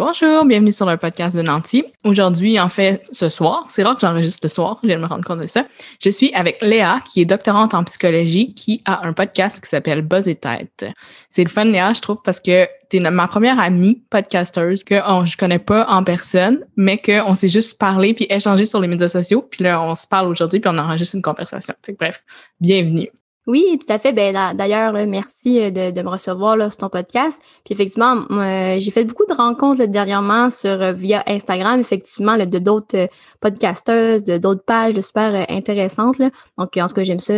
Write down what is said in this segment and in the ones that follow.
Bonjour, bienvenue sur le podcast de Nancy. Aujourd'hui, en fait, ce soir, c'est rare que j'enregistre le soir, je viens de me rendre compte de ça. Je suis avec Léa, qui est doctorante en psychologie, qui a un podcast qui s'appelle Buzz et Tête. C'est le fun, Léa, je trouve, parce que t'es ma première amie podcasteuse que oh, je connais pas en personne, mais qu'on s'est juste parlé puis échangé sur les médias sociaux. Puis là, on se parle aujourd'hui puis on enregistre une conversation. Fait bref, bienvenue. Oui, tout à fait. Ben, d'ailleurs, merci euh, de, me recevoir sur ton podcast. Puis effectivement, j'ai fait beaucoup de rencontres dernièrement sur euh, via Instagram, effectivement, de d'autres euh, podcasteuses, de d'autres pages super intéressantes. Donc, en ce que j'aime ça.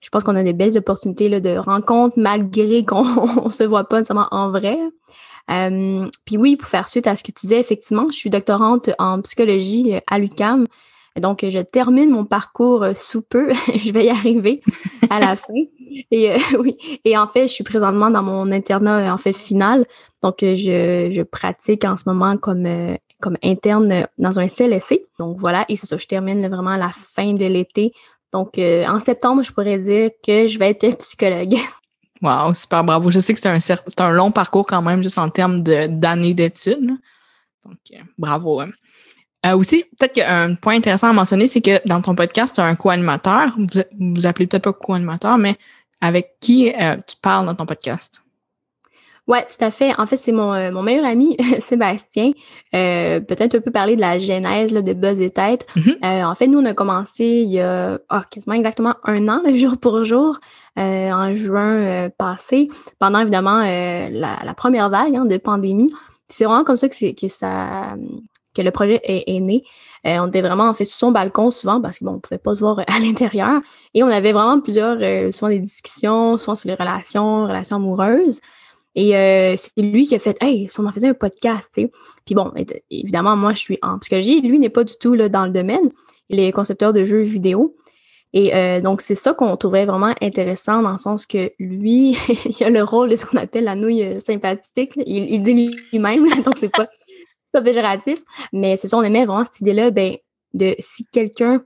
je pense qu'on a des belles opportunités de rencontres malgré qu'on ne se voit pas nécessairement en vrai. puis oui, pour faire suite à ce que tu disais, effectivement, je suis doctorante en psychologie à l'UCAM. Donc, je termine mon parcours euh, sous peu. je vais y arriver à la fin. Et euh, oui, et en fait, je suis présentement dans mon internat en fait final. Donc, euh, je, je pratique en ce moment comme comme interne dans un CLSC. Donc voilà, et c'est ça, je termine vraiment à la fin de l'été. Donc en septembre, je pourrais dire que je vais être psychologue. Wow, super bravo. Je sais que c'est un, un long parcours quand même, juste en termes d'années d'études. Donc, bravo. Hein. Euh, aussi, peut-être qu'un point intéressant à mentionner, c'est que dans ton podcast, tu as un co-animateur. Vous, vous appelez peut-être pas co-animateur, mais avec qui euh, tu parles dans ton podcast? Oui, tout à fait. En fait, c'est mon, euh, mon meilleur ami, Sébastien. peut-être un peu parler de la genèse de Buzz et Tête. Mm-hmm. en fait, nous, on a commencé il y a ah, quasiment exactement un an, jour pour jour, en juin passé, pendant évidemment la, première vague hein, de pandémie. C'est vraiment comme ça que, que ça, que le projet est, né. Euh, on était vraiment en fait sur son balcon souvent parce qu'on ne pouvait pas se voir à l'intérieur. Et on avait vraiment plusieurs, euh, souvent des discussions, souvent sur les relations, relations amoureuses. Et euh, c'est lui qui a fait Hey, si on en faisait un podcast, tu sais. Puis bon, évidemment, moi, je suis en psychologie. Lui n'est pas du tout là, dans le domaine. Il est concepteur de jeux vidéo. Et donc, c'est ça qu'on trouvait vraiment intéressant dans le sens que lui, il a le rôle de ce qu'on appelle la nouille sympathique. Il, il dit lui-même, donc c'est pas pas péjoratif, mais c'est ça, on aimait vraiment cette idée-là, ben, de si quelqu'un,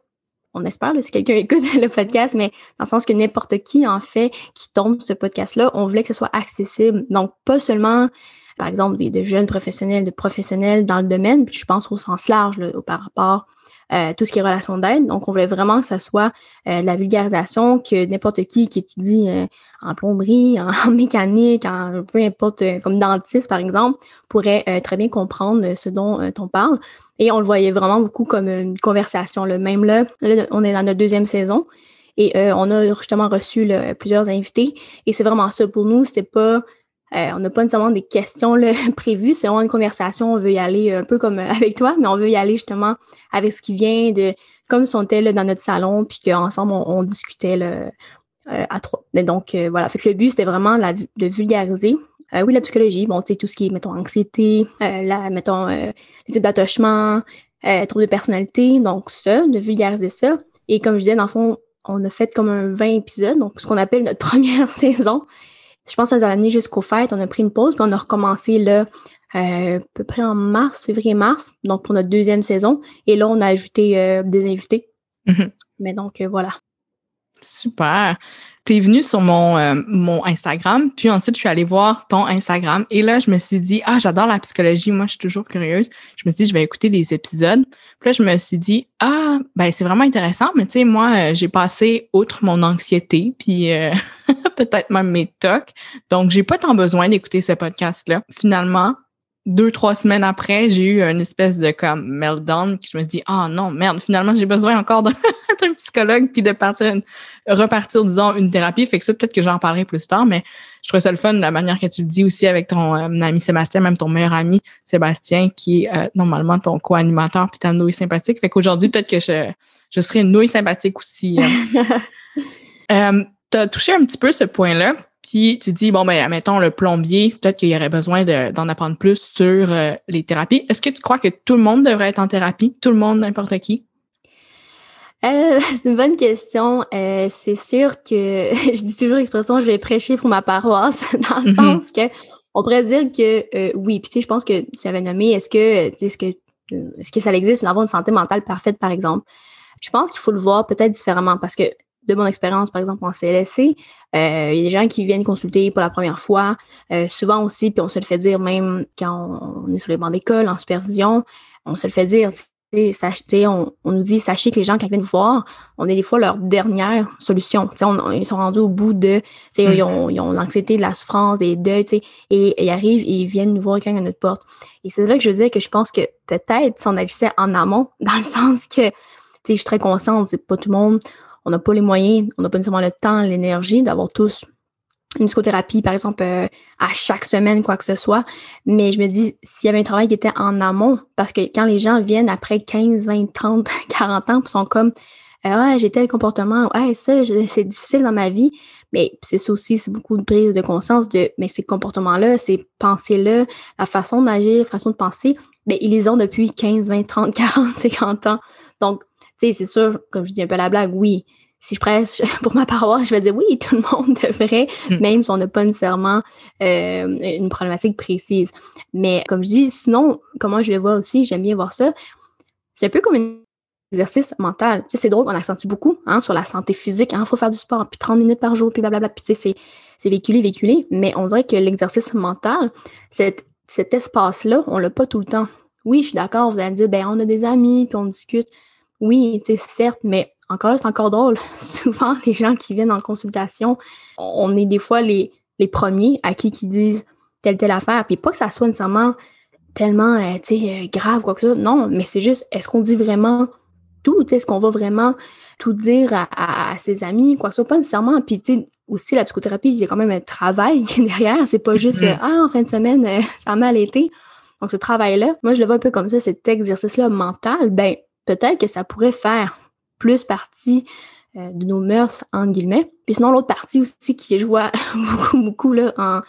on espère, si quelqu'un écoute le podcast, mais dans le sens que n'importe qui, en fait, qui tombe ce podcast-là, on voulait que ce soit accessible. Donc, pas seulement, par exemple, des, de jeunes professionnels, de professionnels dans le domaine, puis je pense au sens large, par rapport euh, tout ce qui est relation d'aide. Donc, on voulait vraiment que ça soit euh, de la vulgarisation, que n'importe qui qui étudie euh, en plomberie, en, mécanique, en peu importe, comme dentiste par exemple, pourrait très bien comprendre ce dont on parle. Et on le voyait vraiment beaucoup comme une conversation. Le même là, on est dans notre deuxième saison. Et on a justement reçu plusieurs invités. Et c'est vraiment ça pour nous. C'était pas euh, on n'a pas nécessairement des questions là, prévues, c'est vraiment une conversation, on veut y aller un peu comme euh, avec toi, mais on veut y aller justement avec ce qui vient de comme si on dans notre salon, puis qu'ensemble on, on, discutait là, euh, à trois. donc voilà, fait le but c'était vraiment de vulgariser. oui, la psychologie, bon, tu sais, tout ce qui est, mettons, anxiété, mettons, les types d'attachement, troubles de personnalité, donc ça, de vulgariser ça. Et comme je disais, dans le fond, on a fait comme un 20 épisodes, donc ce qu'on appelle notre première saison. Je pense que ça nous a amené jusqu'aux fêtes. On a pris une pause, puis on a recommencé là, euh, à peu près en mars, février-mars, donc pour notre deuxième saison. Et là, on a ajouté euh, des invités. Mm-hmm. Mais donc, euh, voilà. Super. Tu es venu sur mon, mon Instagram, puis ensuite, je suis allée voir ton Instagram. Et là, je me suis dit, ah, j'adore la psychologie. Moi, je suis toujours curieuse. Je me suis dit, je vais écouter les épisodes. Puis là, je me suis dit, ah, ben, c'est vraiment intéressant. Mais tu sais, moi, j'ai passé outre mon anxiété, puis peut-être même mes tocs. Donc, j'ai pas tant besoin d'écouter ce podcast-là. Finalement, deux, trois semaines après, j'ai eu une espèce de comme meltdown qui je me suis dit, ah oh, non, merde, finalement, j'ai besoin encore d'un psychologue puis de partir, repartir, disons, une thérapie. Fait que ça, peut-être que j'en parlerai plus tard, mais je trouve ça le fun, la manière que tu le dis aussi avec ton euh, ami Sébastien, même ton meilleur ami Sébastien, qui est euh, normalement ton co-animateur puis ta nouille sympathique. Fait qu'aujourd'hui, peut-être que je, je serai une nouille sympathique aussi. euh, tu as touché un petit peu ce point-là, puis tu dis, bon, ben, mettons le plombier, peut-être qu'il y aurait besoin d'en apprendre plus sur euh, les thérapies. Est-ce que tu crois que tout le monde devrait être en thérapie? Tout le monde, n'importe qui? Euh, c'est une bonne question. Euh, c'est sûr que je dis toujours l'expression je vais prêcher pour ma paroisse, dans le mm-hmm. sens que on pourrait dire que oui. Puis tu sais, je pense que tu avais nommé est-ce que est-ce que est-ce que ça existe d'avoir une santé mentale parfaite, par exemple? Je pense qu'il faut le voir peut-être différemment parce que de mon expérience, par exemple, en CLSC, euh, il y a des gens qui viennent consulter pour la première fois. Euh, souvent aussi, puis on se le fait dire même quand on est sur les bancs d'école, en supervision, on se le fait dire, on, on, nous dit, sachez que les gens qui viennent vous voir, on est des fois leur dernière solution. ils sont rendus au bout de, ils, mm. ont, ils ont l'anxiété, de la souffrance, des deuils, et, ils arrivent et ils viennent nous voir quelqu'un à notre porte. Et c'est là que je veux dire que je pense que peut-être si on agissait en amont, dans le sens que, je suis très consciente, c'est pas tout le monde, on n'a pas les moyens, on n'a pas nécessairement le temps, l'énergie d'avoir tous une psychothérapie, par exemple, euh, à chaque semaine, quoi que ce soit. Mais je me dis, s'il y avait un travail qui était en amont, parce que quand les gens viennent après 15, 20, 30, 40 ans, ils sont comme, ah, j'ai tel comportement, ouais, ça, c'est difficile dans ma vie. Mais c'est ça aussi, c'est beaucoup de prise de conscience de, mais ces comportements-là, ces pensées-là, la façon d'agir, la façon de penser, mais ils les ont depuis 15, 20, 30, 40, 50 ans. Donc, tu sais, c'est sûr, comme je dis un peu la blague, oui, si je presse pour ma paroisse, je vais dire oui, tout le monde devrait, mm. même si on n'a pas nécessairement euh, une problématique précise. Mais comme je dis, sinon, comment je le vois aussi, j'aime bien voir ça, c'est un peu comme un exercice mental. Tu sais, c'est drôle, on accentue beaucoup hein, sur la santé physique. Il hein, faut faire du sport, puis 30 minutes par jour, puis blablabla. Puis tu sais, c'est véhiculé, véhiculé. Mais on dirait que l'exercice mental, cet, cet espace-là, on l'a pas tout le temps. Oui, je suis d'accord, vous allez me dire, ben on a des amis, puis on discute. Oui, tu sais, certes, mais encore c'est encore drôle. Souvent, les gens qui viennent en consultation, on est des fois les, les premiers à qui qui disent telle, telle affaire. Puis pas que ça soit nécessairement tellement euh, euh, grave, quoi que ça. Non, mais c'est juste, est-ce qu'on dit vraiment tout? Est-ce qu'on va vraiment tout dire à, ses amis, quoi que ce soit? Pas nécessairement. Puis, tu sais, aussi, la psychothérapie, il y a quand même un travail derrière. C'est pas juste, mm-hmm. ah, en fin de semaine, euh, ça a mal été. Donc, ce travail-là, moi, je le vois un peu comme ça, cet exercice-là mental, ben, peut-être que ça pourrait faire plus partie euh, de nos mœurs, entre guillemets. Puis sinon, l'autre partie aussi qui je vois beaucoup, beaucoup là,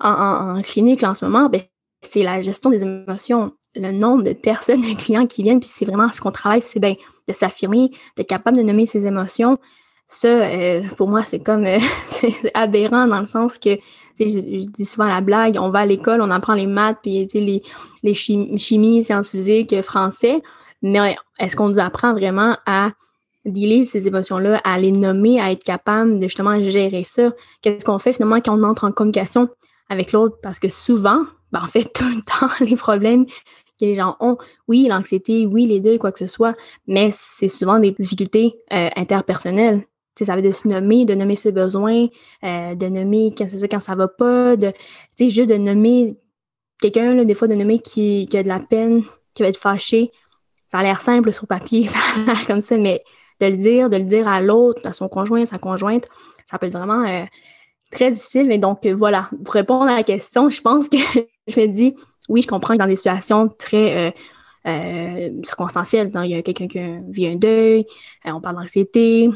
en, clinique en ce moment, ben, c'est la gestion des émotions. Le nombre de personnes, de clients qui viennent, puis c'est vraiment ce qu'on travaille, c'est bien de s'affirmer, d'être capable de nommer ses émotions. Ça, euh, pour moi, c'est comme c'est aberrant dans le sens que je, je, dis souvent la blague, on va à l'école, on apprend les maths, puis les, les chim chimie, sciences physiques, français. Mais est-ce qu'on nous apprend vraiment à dealer ces émotions-là, à les nommer, à être capable de justement gérer ça? Qu'est-ce qu'on fait finalement quand on entre en communication avec l'autre? Parce que souvent, ben, en fait, tout le temps, les problèmes que les gens ont, oui, l'anxiété, oui, les deux, quoi que ce soit, mais c'est souvent des difficultés euh, interpersonnelles. sais, ça veut de se nommer, de nommer ses besoins, euh, de nommer quand c'est ça, quand ça va pas, de, juste de nommer quelqu'un, des fois, de nommer qui a de la peine, qui va être fâché, ça a l'air simple sur papier, ça a l'air comme ça, mais de le dire, de le dire à l'autre, à son conjoint, sa conjointe, ça peut être vraiment euh, très difficile. Mais donc, euh, voilà, pour répondre à la question, je pense que je me dis, oui, je comprends que dans des situations très euh, circonstancielles, il y a quelqu'un qui vit un deuil, on parle d'anxiété,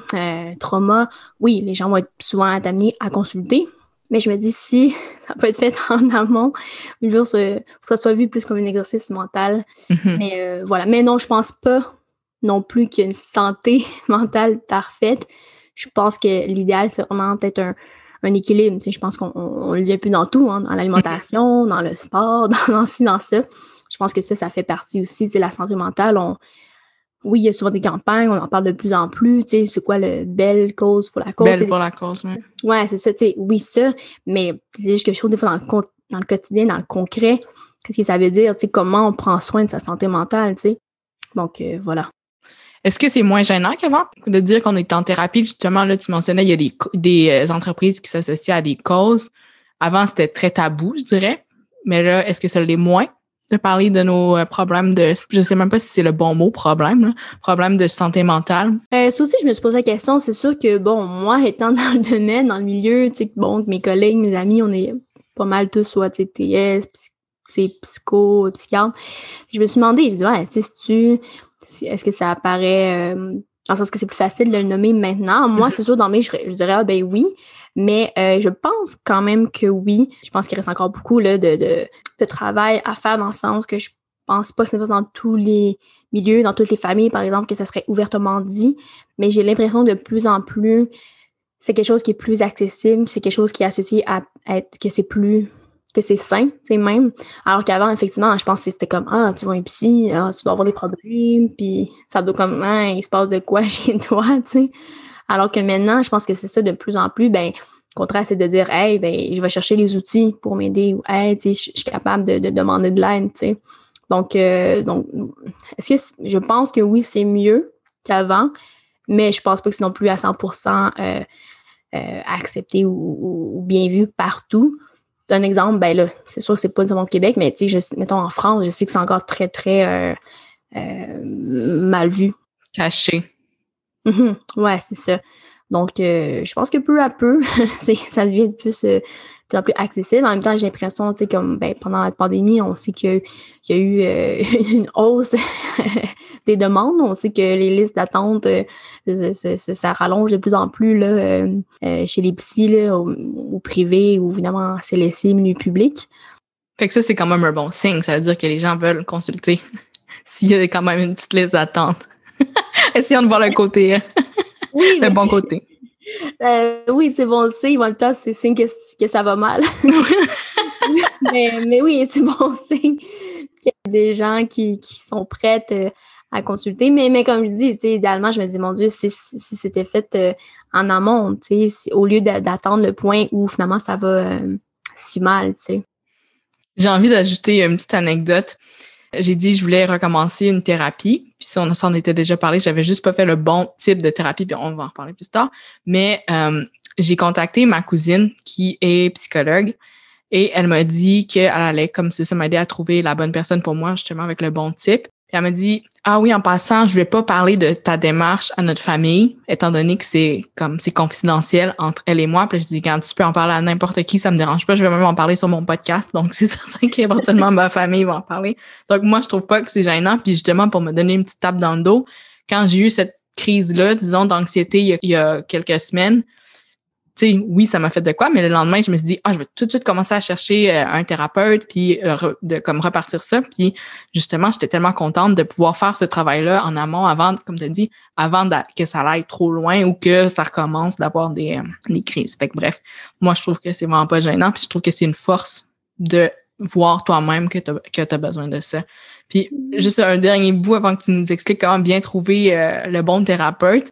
trauma, oui, les gens vont être souvent amenés à consulter. Mais je me dis, si ça peut être fait en amont, pour que ça soit vu plus comme un exercice mental. Mm-hmm. Mais euh, voilà. Mais non, je pense pas non plus qu'il y a une santé mentale parfaite. Je pense que l'idéal, c'est vraiment peut-être un, un équilibre. je pense qu'on le dit un peu dans tout, hein, dans l'alimentation, mm-hmm. dans le sport, dans, dans ci, dans ça. Je pense que ça, ça fait partie aussi. de la santé mentale, on, oui, il y a souvent des campagnes, on en parle de plus en plus, tu sais, c'est quoi le belle cause pour la cause. Belle pour la cause, oui. Ouais, c'est ça, tu sais, oui, ça, mais c'est juste que je trouve des fois dans le, dans le quotidien, dans le concret, qu'est-ce que ça veut dire, tu sais, comment on prend soin de sa santé mentale, tu sais. Donc, euh, voilà. Est-ce que c'est moins gênant qu'avant de dire qu'on est en thérapie? Justement, là, tu mentionnais, il y a des, des euh, entreprises qui s'associent à des causes. Avant, c'était très tabou, je dirais. Mais là, est-ce que ça l'est moins? De parler de nos euh, problèmes de, je sais même pas si c'est le bon mot, problème, là, problème de santé mentale. Euh, ça aussi, je me suis posé la question. C'est sûr que, bon, moi, étant dans le domaine, dans le milieu, tu sais, bon, mes collègues, mes amis, on est pas mal tous soit TS, psycho, psychiatre. Je me suis demandé, je dis, ouais, tu sais, est-ce que ça apparaît, euh, en sens que c'est plus facile de le nommer maintenant? Moi, c'est sûr, dans mes, je, je dirais, ah, ben oui. Mais euh, je pense quand même que oui. Je pense qu'il reste encore beaucoup là, de, de, travail à faire dans le sens que je pense pas que c'est dans tous les milieux, dans toutes les familles, par exemple, que ça serait ouvertement dit. Mais j'ai l'impression de plus en plus, c'est quelque chose qui est plus accessible, c'est quelque chose qui est associé à être que c'est plus que c'est sain, c'est même. Alors qu'avant, effectivement, je pense que c'était comme Ah, tu vois un psy, ah, tu dois avoir des problèmes, puis ça doit comme Ah, il se passe de quoi chez toi, tu sais. Alors que maintenant, je pense que c'est ça de plus en plus, ben, le contraire, c'est de dire, hey, ben, je vais chercher les outils pour m'aider ou, hey, je suis capable de, demander de l'aide, tu euh, donc, est-ce que je pense que oui, c'est mieux qu'avant, mais je pense pas que c'est non plus à 100% euh, euh, accepté ou, bien vu partout. Un exemple, ben là, c'est sûr que c'est pas nécessairement au Québec, mais tu sais, mettons en France, je sais que c'est encore très, très mal vu. Caché. Mm-hmm. Ouais, c'est ça. Donc, euh, je pense que peu à peu, ça devient de plus, euh, plus en plus accessible. En même temps, j'ai l'impression, tu sais, comme ben, pendant la pandémie, on sait qu'il y a eu euh, une hausse des demandes. On sait que les listes d'attente, ça, rallonge de plus en plus là, chez les psys, là, au, privé ou évidemment, c'est laissé milieu public. Fait que ça, c'est quand même un bon signe. Ça veut dire que les gens veulent consulter s'il y a quand même une petite liste d'attente. Essayons de voir le côté. Oui, le bon côté. Euh, oui, c'est bon signe. En même temps, c'est signe que, que, ça va mal. mais, oui, c'est bon signe qu'il y a des gens qui, sont prêts euh, à consulter. Mais, mais comme je dis, idéalement, je me dis, mon Dieu, si, c'était fait euh, en amont, au lieu d'attendre le point où finalement ça va si mal. J'ai envie d'ajouter une petite anecdote j'ai dit je voulais recommencer une thérapie. Puis si on s'en était déjà parlé, j'avais juste pas fait le bon type de thérapie, puis on va en reparler plus tard. Mais euh, j'ai contacté ma cousine qui est psychologue et elle m'a dit qu'elle allait, comme ça, ça m'aider à trouver la bonne personne pour moi, justement, avec le bon type. Elle m'a dit Ah oui, en passant, je vais pas parler de ta démarche à notre famille, étant donné que c'est comme c'est confidentiel entre elle et moi. Puis je dis quand tu peux en parler à n'importe qui, ça me dérange pas. Je vais même en parler sur mon podcast. Donc c'est certain qu'éventuellement ma famille va en parler. Donc moi, je trouve pas que c'est gênant. Puis justement, pour me donner une petite tape dans le dos, quand j'ai eu cette crise-là, disons, d'anxiété il y a quelques semaines, sais, oui, ça m'a fait de quoi, mais le lendemain, je me suis dit, ah, je vais tout de suite commencer à chercher euh, un thérapeute, puis euh, de comme repartir ça. Puis justement, j'étais tellement contente de pouvoir faire ce travail-là en amont avant, comme tu as dit, avant que ça aille trop loin ou que ça recommence d'avoir des, euh, des crises. Fait que bref, moi, je trouve que c'est vraiment pas gênant, puis je trouve que c'est une force de voir toi-même que tu as, as, besoin de ça. Puis juste un dernier bout avant que tu nous expliques comment bien trouver le bon thérapeute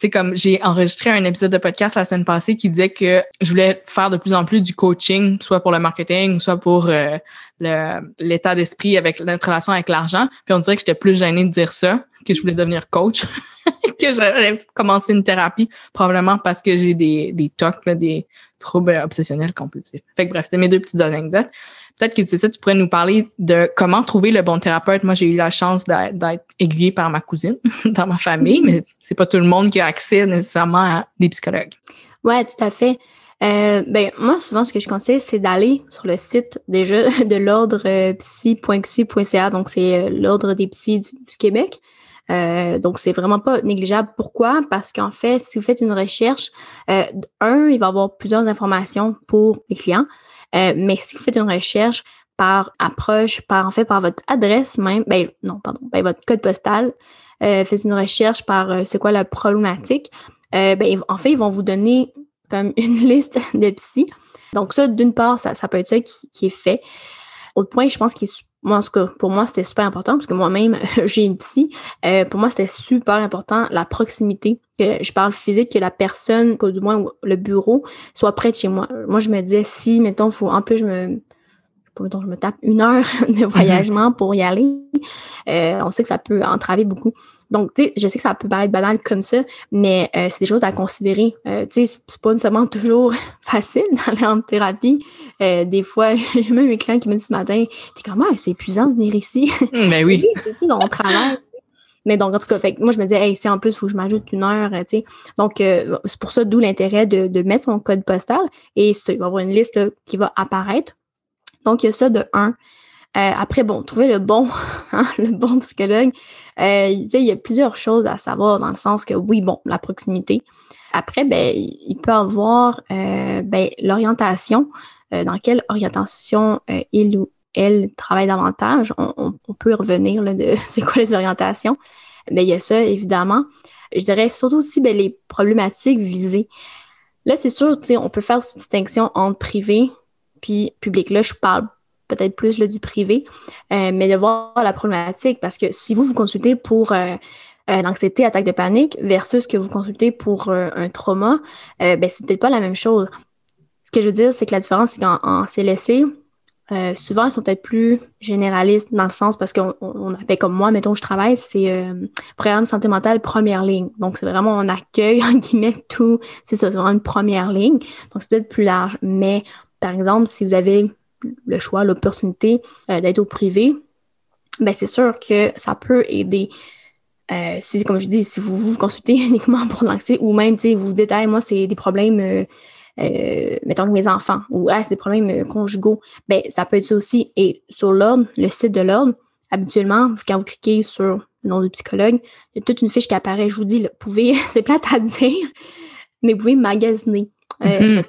sais, comme j'ai enregistré un épisode de podcast la semaine passée qui disait que je voulais faire de plus en plus du coaching, soit pour le marketing, soit pour euh, l'état d'esprit avec notre relation avec l'argent. Puis on dirait que j'étais plus gênée de dire ça, que je voulais devenir coach, que j'allais commencer une thérapie, probablement parce que j'ai des, des TOC, des troubles obsessionnels compulsifs. Fait que bref, c'était mes deux petites anecdotes peut-être que tu sais tu pourrais nous parler de comment trouver le bon thérapeute. Moi, j'ai eu la chance d'être aiguillée par ma cousine dans ma famille, mais c'est pas tout le monde qui a accès nécessairement à des psychologues. Ouais, tout à fait. Euh, ben, moi, souvent, ce que je conseille, c'est d'aller sur le site déjà de l'ordre euh, psy.qc.ca. Donc, c'est euh, l'ordre des psys du, Québec. donc, c'est vraiment pas négligeable. Pourquoi? Parce qu'en fait, si vous faites une recherche, un, il va y avoir plusieurs informations pour les clients. Euh, mais si vous faites une recherche par approche, par en fait par votre adresse même, ben non, pardon, ben, votre code postal, euh, faites une recherche par euh, c'est quoi la problématique, ben, en fait, ils vont vous donner comme une liste de psy. Donc ça, d'une part, ça, ça peut être ça qui, qui est fait. Autre point, je pense qu'il est moi, en tout cas, pour moi, c'était super important parce que moi-même, j'ai une psy. Euh, pour moi, c'était super important la proximité, que je parle physique, que la personne, que du moins le bureau, soit près de chez moi. Moi, je me disais, si, mettons, faut, en plus, je me, mettons, je me tape une heure de mm-hmm. voyagement pour y aller, euh, on sait que ça peut entraver beaucoup. Donc, tu sais, je sais que ça peut paraître banal comme ça, mais euh, c'est des choses à considérer. Euh, tu sais, c'est pas nécessairement toujours facile d'aller en thérapie. Euh, des fois, j'ai même mes clients qui me disent ce matin, t'es comment, c'est épuisant de venir ici? Mais mm, ben oui. c'est ça, on travaille. Mais donc, en tout cas, fait, moi, je me disais, hey, si en plus, il faut que je m'ajoute une heure, tu sais. Donc, c'est pour ça, d'où l'intérêt de, de, mettre son code postal. Et il va y avoir une liste qui va apparaître. Donc, il y a ça de un. Après, bon, trouver le bon, hein, le bon psychologue. Euh, il y a plusieurs choses à savoir dans le sens que oui, bon, la proximité. Après, ben, il peut avoir euh, ben, l'orientation, euh, dans quelle orientation il ou elle travaille davantage. On, peut revenir là, de c'est quoi les orientations. Mais il y a ça, évidemment. Je dirais surtout aussi ben, les problématiques visées. Là, c'est sûr, on peut faire cette distinction entre privé puis public. Là, je parle peut-être plus le du privé, euh, mais de voir la problématique parce que si vous vous consultez pour euh, euh, l'anxiété, attaque de panique, versus que vous consultez pour un trauma, ben, c'est peut-être pas la même chose. Ce que je veux dire, c'est que la différence, c'est qu'en CLSC, souvent, ils sont peut-être plus généralistes dans le sens parce qu'on on, appelle comme moi, mettons, je travaille, c'est programme santé mentale première ligne. Donc, c'est vraiment on accueille, en guillemets, tout. C'est ça, une première ligne. Donc, c'est peut-être plus large. Mais, par exemple, si vous avez le choix, l'opportunité euh, d'être au privé, ben c'est sûr que ça peut aider. Euh, si, comme je dis, si vous vous consultez uniquement pour l'anxiété ou même, tu sais, vous vous dites, moi, c'est des problèmes euh, mettons que mes enfants, ou ah, c'est des problèmes conjugaux, ben, ça peut être ça aussi. Et sur l'ordre, le site de l'ordre, habituellement, quand vous cliquez sur le nom du psychologue, il y a toute une fiche qui apparaît. Je vous dis, vous pouvez, c'est plate à dire, mais vous pouvez magasiner mm-hmm.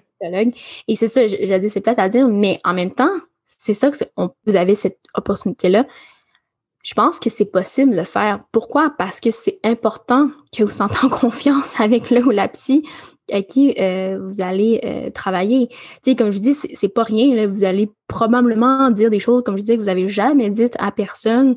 Et c'est ça, j'ai dit, c'est plate à dire, mais en même temps, c'est ça que vous avez cette opportunité-là. Je pense que c'est possible de le faire. Pourquoi? Parce que c'est important que vous sentez en confiance avec le ou la psy à qui euh, vous allez euh, travailler. Tu sais, comme je dis, c'est pas rien. Là. Vous allez probablement dire des choses, comme je disais, que vous n'avez jamais dites à personne.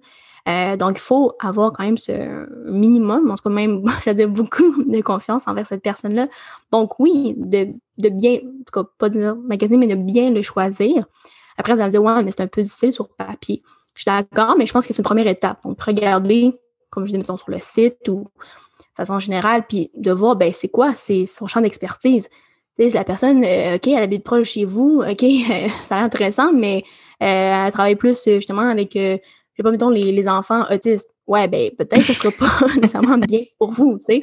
Euh, donc, il faut avoir quand même ce minimum, en tout cas même, je veux dire, beaucoup de confiance envers cette personne-là. Donc, oui, de, de, bien, en tout cas, pas dire magasiner, mais de bien le choisir. Après, vous allez dire, ouais, mais c'est un peu difficile sur papier. Je suis d'accord, mais je pense que c'est une première étape. Donc, regardez, comme je dis, mettons, sur le site ou façon générale, puis de voir, ben, c'est quoi, c'est son champ d'expertise. Tu la personne, euh, OK, elle habite proche de chez vous, OK, ça a l'air intéressant, mais euh, elle travaille plus justement avec, je sais pas, mettons, les, les, enfants autistes. Ouais, ben, peut-être que ce sera pas nécessairement bien pour vous, tu sais.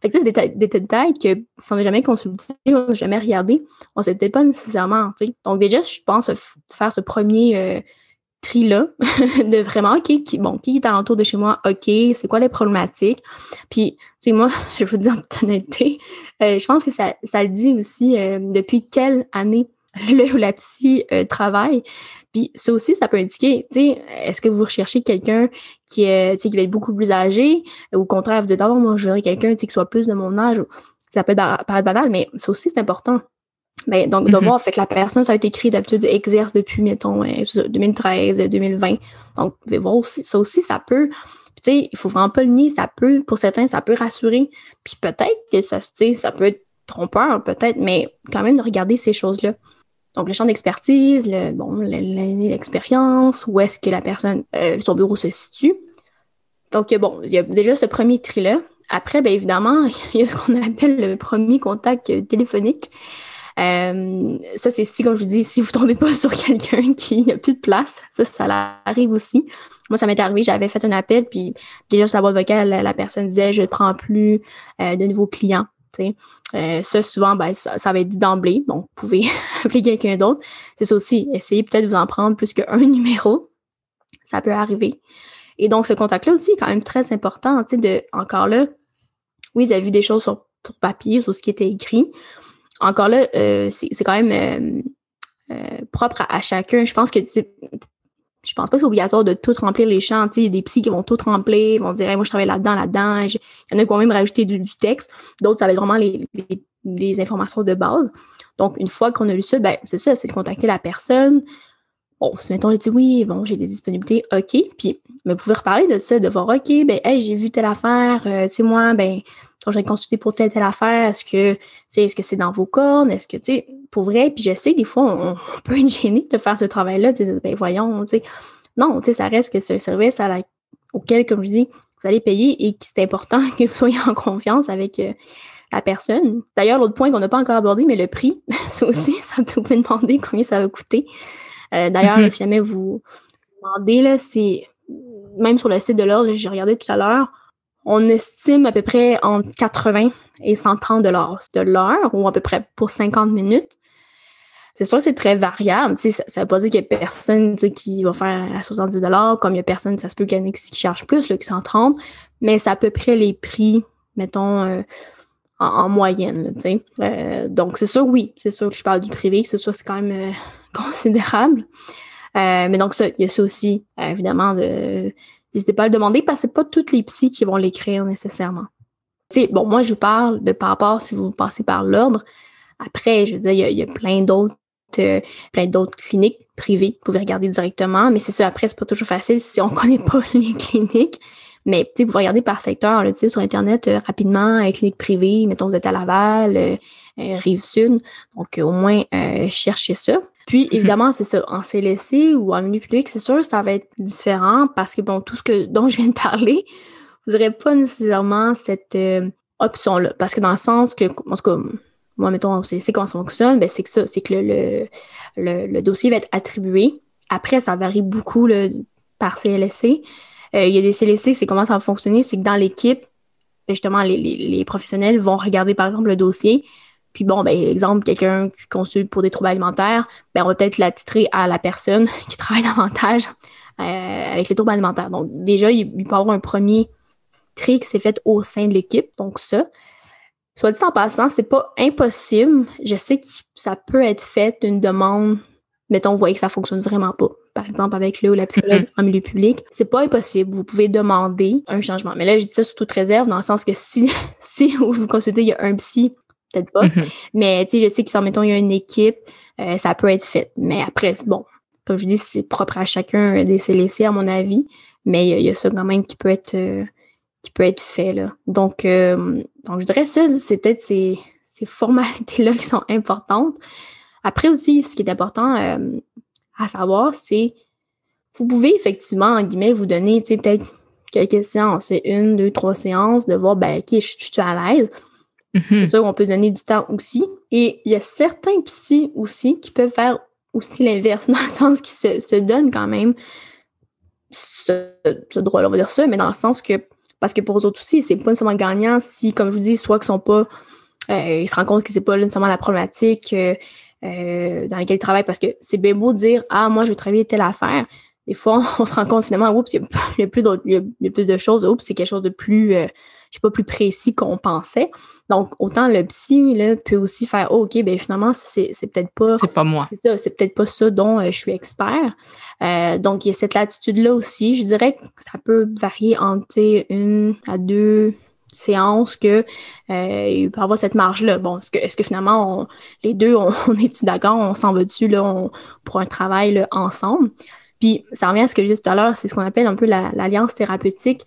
Fait que, c'est des, des, détails que si on n'a jamais consulté, on n'a jamais regardé, on sait peut-être pas nécessairement, tu sais. Donc, déjà, je pense faire ce premier tri-là, de vraiment, OK, qui, bon, qui est alentour de chez moi, OK, c'est quoi les problématiques? Puis, tu sais, moi, je vous dis en toute honnêteté, euh, je pense que ça, ça le dit aussi euh, depuis quelle année le ou la psy euh, travaille. Puis ça aussi, ça peut indiquer, tu sais, est-ce que vous recherchez quelqu'un qui, est, qui va être beaucoup plus âgé, ou au contraire, vous dites, ah non, moi, j'aurais quelqu'un qui soit plus de mon âge. Ça peut paraître banal, mais ça aussi, c'est important. Ben, donc, de mm-hmm. voir, fait que la personne, ça a été écrit d'habitude, exerce depuis, mettons, 2013, 2020. Donc, vous voir aussi, ça aussi, ça peut, tu sais, il faut vraiment pas le nier, ça peut, pour certains, ça peut rassurer. Puis peut-être que ça, tu sais, ça peut être trompeur, peut-être, mais quand même de regarder ces choses-là. Donc, le champ d'expertise, le, bon, l'expérience, où est-ce que la personne, euh, son bureau se situe. Donc, bon, il y a déjà ce premier tri-là. Après, bien évidemment, il y a ce qu'on appelle le premier contact téléphonique. Euh, ça, c'est si, comme je vous dis, si vous tombez pas sur quelqu'un qui n'a plus de place, ça, ça arrive aussi. Moi, ça m'est arrivé, j'avais fait un appel, puis déjà sur la boîte vocale, la, personne disait je ne prends plus euh, de nouveaux clients. Euh, ça, souvent, ben, ça, va être dit d'emblée. Donc, vous pouvez appeler quelqu'un d'autre. C'est ça aussi. Essayez peut-être de vous en prendre plus qu'un numéro. Ça peut arriver. Et donc, ce contact-là aussi est quand même très important. De, encore là, oui, vous avez vu des choses sur, papier, sur ce qui était écrit encore là, euh, c'est quand même euh, propre à, chacun. Je pense que je pense pas que c'est obligatoire de tout remplir les champs. Il y a des psys qui vont tout remplir, vont dire moi je travaille là-dedans, là-dedans. Il y en a qui vont même rajouter du, texte. D'autres, ça va être vraiment les, informations de base. Donc, une fois qu'on a lu ça, ben, c'est ça, c'est de contacter la personne. Bon, si mettons, on dit oui, bon, j'ai des disponibilités, OK. Puis, vous pouvez reparler de ça, de voir, OK, ben, hey, j'ai vu telle affaire, euh, tu sais, moi, ben, quand j'ai consulté pour telle, telle affaire, est-ce que, est-ce que c'est dans vos cordes? Est-ce que, tu sais, pour vrai, puis je sais, des fois, on, peut être gêné de faire ce travail-là, ben, voyons, tu sais. Non, tu sais, ça reste que c'est un service à la, auquel, comme je dis, vous allez payer et que c'est important que vous soyez en confiance avec euh, la personne. D'ailleurs, l'autre point qu'on n'a pas encore abordé, mais le prix, ça aussi, ça peut vous demander combien ça va coûter. Euh, d'ailleurs, mm-hmm. si jamais vous demandez, là, c'est même sur le site de l'ordre, j'ai regardé tout à l'heure, on estime à peu près entre 80 et 130 dollars de l'heure ou à peu près pour 50 minutes. C'est sûr c'est très variable. Ça ne veut pas dire qu'il y a personne qui va faire à 70 dollars, comme il y a personne, ça se peut qu'il qui charge plus, là, que 130, mais c'est à peu près les prix, mettons, euh, en, moyenne. Euh, donc, c'est sûr, oui, c'est sûr que je parle du privé, c'est sûr c'est quand même euh, considérable. mais donc, ça, il y a ça aussi, évidemment, de N'hésitez pas à le demander parce que c'est pas toutes les psys qui vont l'écrire nécessairement. sais, bon, moi, je vous parle de par rapport si vous passez par l'ordre. Après, je veux dire, il y a, plein d'autres euh, plein d'autres cliniques privées que vous pouvez regarder directement, mais c'est ça, après, c'est pas toujours facile si on connaît pas les cliniques. Mais vous pouvez regarder par secteur là, sur Internet rapidement, clinique privée, mettons vous êtes à Laval, Rive-Sud. Donc, au moins, cherchez ça. Puis, mhm. évidemment, c'est ça, en CLSC ou en milieu public, c'est sûr, ça va être différent parce que, bon, tout ce que, dont je viens de parler, vous n'aurez pas nécessairement cette euh, option-là. Parce que dans le sens que, en tout cas, moi, mettons, c'est comment ça fonctionne, ben, c'est que ça, c'est que le, le, dossier va être attribué. Après, ça varie beaucoup par CLSC. Euh, il y a des CLSC, c'est comment ça va fonctionner, c'est que dans l'équipe, ben, justement, les, les, professionnels vont regarder, par exemple, le dossier, puis bon, ben, exemple, quelqu'un qui consulte pour des troubles alimentaires, ben, on va peut-être l'attitrer à la personne qui travaille davantage euh, avec les troubles alimentaires. Donc, déjà, il, peut y avoir un premier tri qui s'est fait au sein de l'équipe. Donc, ça. Soit dit en passant, c'est pas impossible. Je sais que ça peut être fait une demande, mettons, vous voyez que ça fonctionne vraiment pas. Par exemple, avec le ou la psychologue en milieu public, c'est pas impossible. Vous pouvez demander un changement. Mais là, je dis ça sous toute réserve, dans le sens que si, si vous consultez, il y a un psy peut-être pas. Mm-hmm. Mais tu sais, je sais que si, mettons, il y a une équipe, euh, ça peut être fait. Mais après, bon, comme je dis, c'est propre à chacun des CLC, à mon avis. Mais il y, a ça quand même qui peut être, euh, qui peut être fait. Là. Donc, euh, donc, je dirais ça, c'est peut-être ces, ces formalités-là qui sont importantes. Après aussi, ce qui est important à savoir, c'est vous pouvez effectivement, en guillemets, vous donner, tu sais, peut-être quelques séances, une, deux, trois séances, de voir, ben, OK, je, je suis à l'aise? C'est mhm. sûr qu'on peut donner du temps aussi. Et il y a certains psy aussi qui peuvent faire aussi l'inverse, dans le sens qu'ils se, donnent quand même ce, droit-là, on va dire ça, mais dans le sens que, parce que pour eux autres aussi, c'est pas nécessairement gagnant si, comme je vous dis, soit qu'ils sont pas, euh, ils se rendent compte que c'est pas nécessairement la problématique euh, euh, dans laquelle ils travaillent, parce que c'est bien beau de dire, ah, moi, je vais travailler telle affaire. Des fois, on se rend compte finalement, oups, il y, a, plus il y a plus de choses, oups, c'est quelque chose de plus, je sais pas, plus précis qu'on pensait. Donc, autant le psy là, peut aussi faire oh, OK, ben finalement, c'est, peut-être pas. C'est pas moi. C'est, peut-être pas ça dont euh, je suis expert. Euh, donc, il y a cette latitude-là aussi. Je dirais que ça peut varier entre une à deux séances que euh, il peut avoir cette marge-là. Bon, est-ce que, est-ce que finalement, les deux, on, est-tu d'accord, on s'en va dessus là, pour un travail ensemble? Puis, ça revient à ce que je disais tout à l'heure, c'est ce qu'on appelle un peu l'alliance thérapeutique.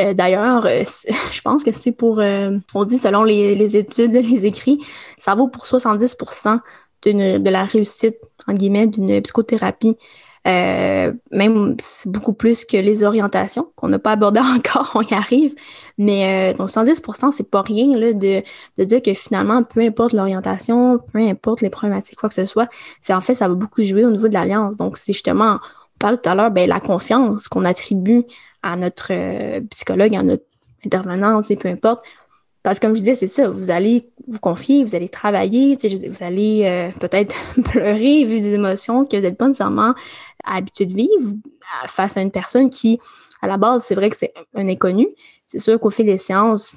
Euh, d'ailleurs, euh, je pense que c'est pour, euh, on dit selon les, études, les écrits, ça vaut pour 70% de la réussite, en guillemets, d'une psychothérapie. même beaucoup plus que les orientations qu'on n'a pas abordées encore, on y arrive. Mais donc 70% c'est pas rien là, de, de, dire que finalement, peu importe l'orientation, peu importe les problématiques, quoi que ce soit, c'est en fait, ça va beaucoup jouer au niveau de l'alliance. Donc, c'est justement, on parlait tout à l'heure, ben, la confiance qu'on attribue à notre euh, psychologue, à notre intervenant, peu importe. Parce que comme je disais, c'est ça, vous allez vous confier, vous allez travailler, vous allez euh, peut-être pleurer, vu des émotions que vous n'êtes pas nécessairement habitué de vivre face à une personne qui, à la base, c'est vrai que c'est un inconnu. C'est sûr qu'au fil des séances,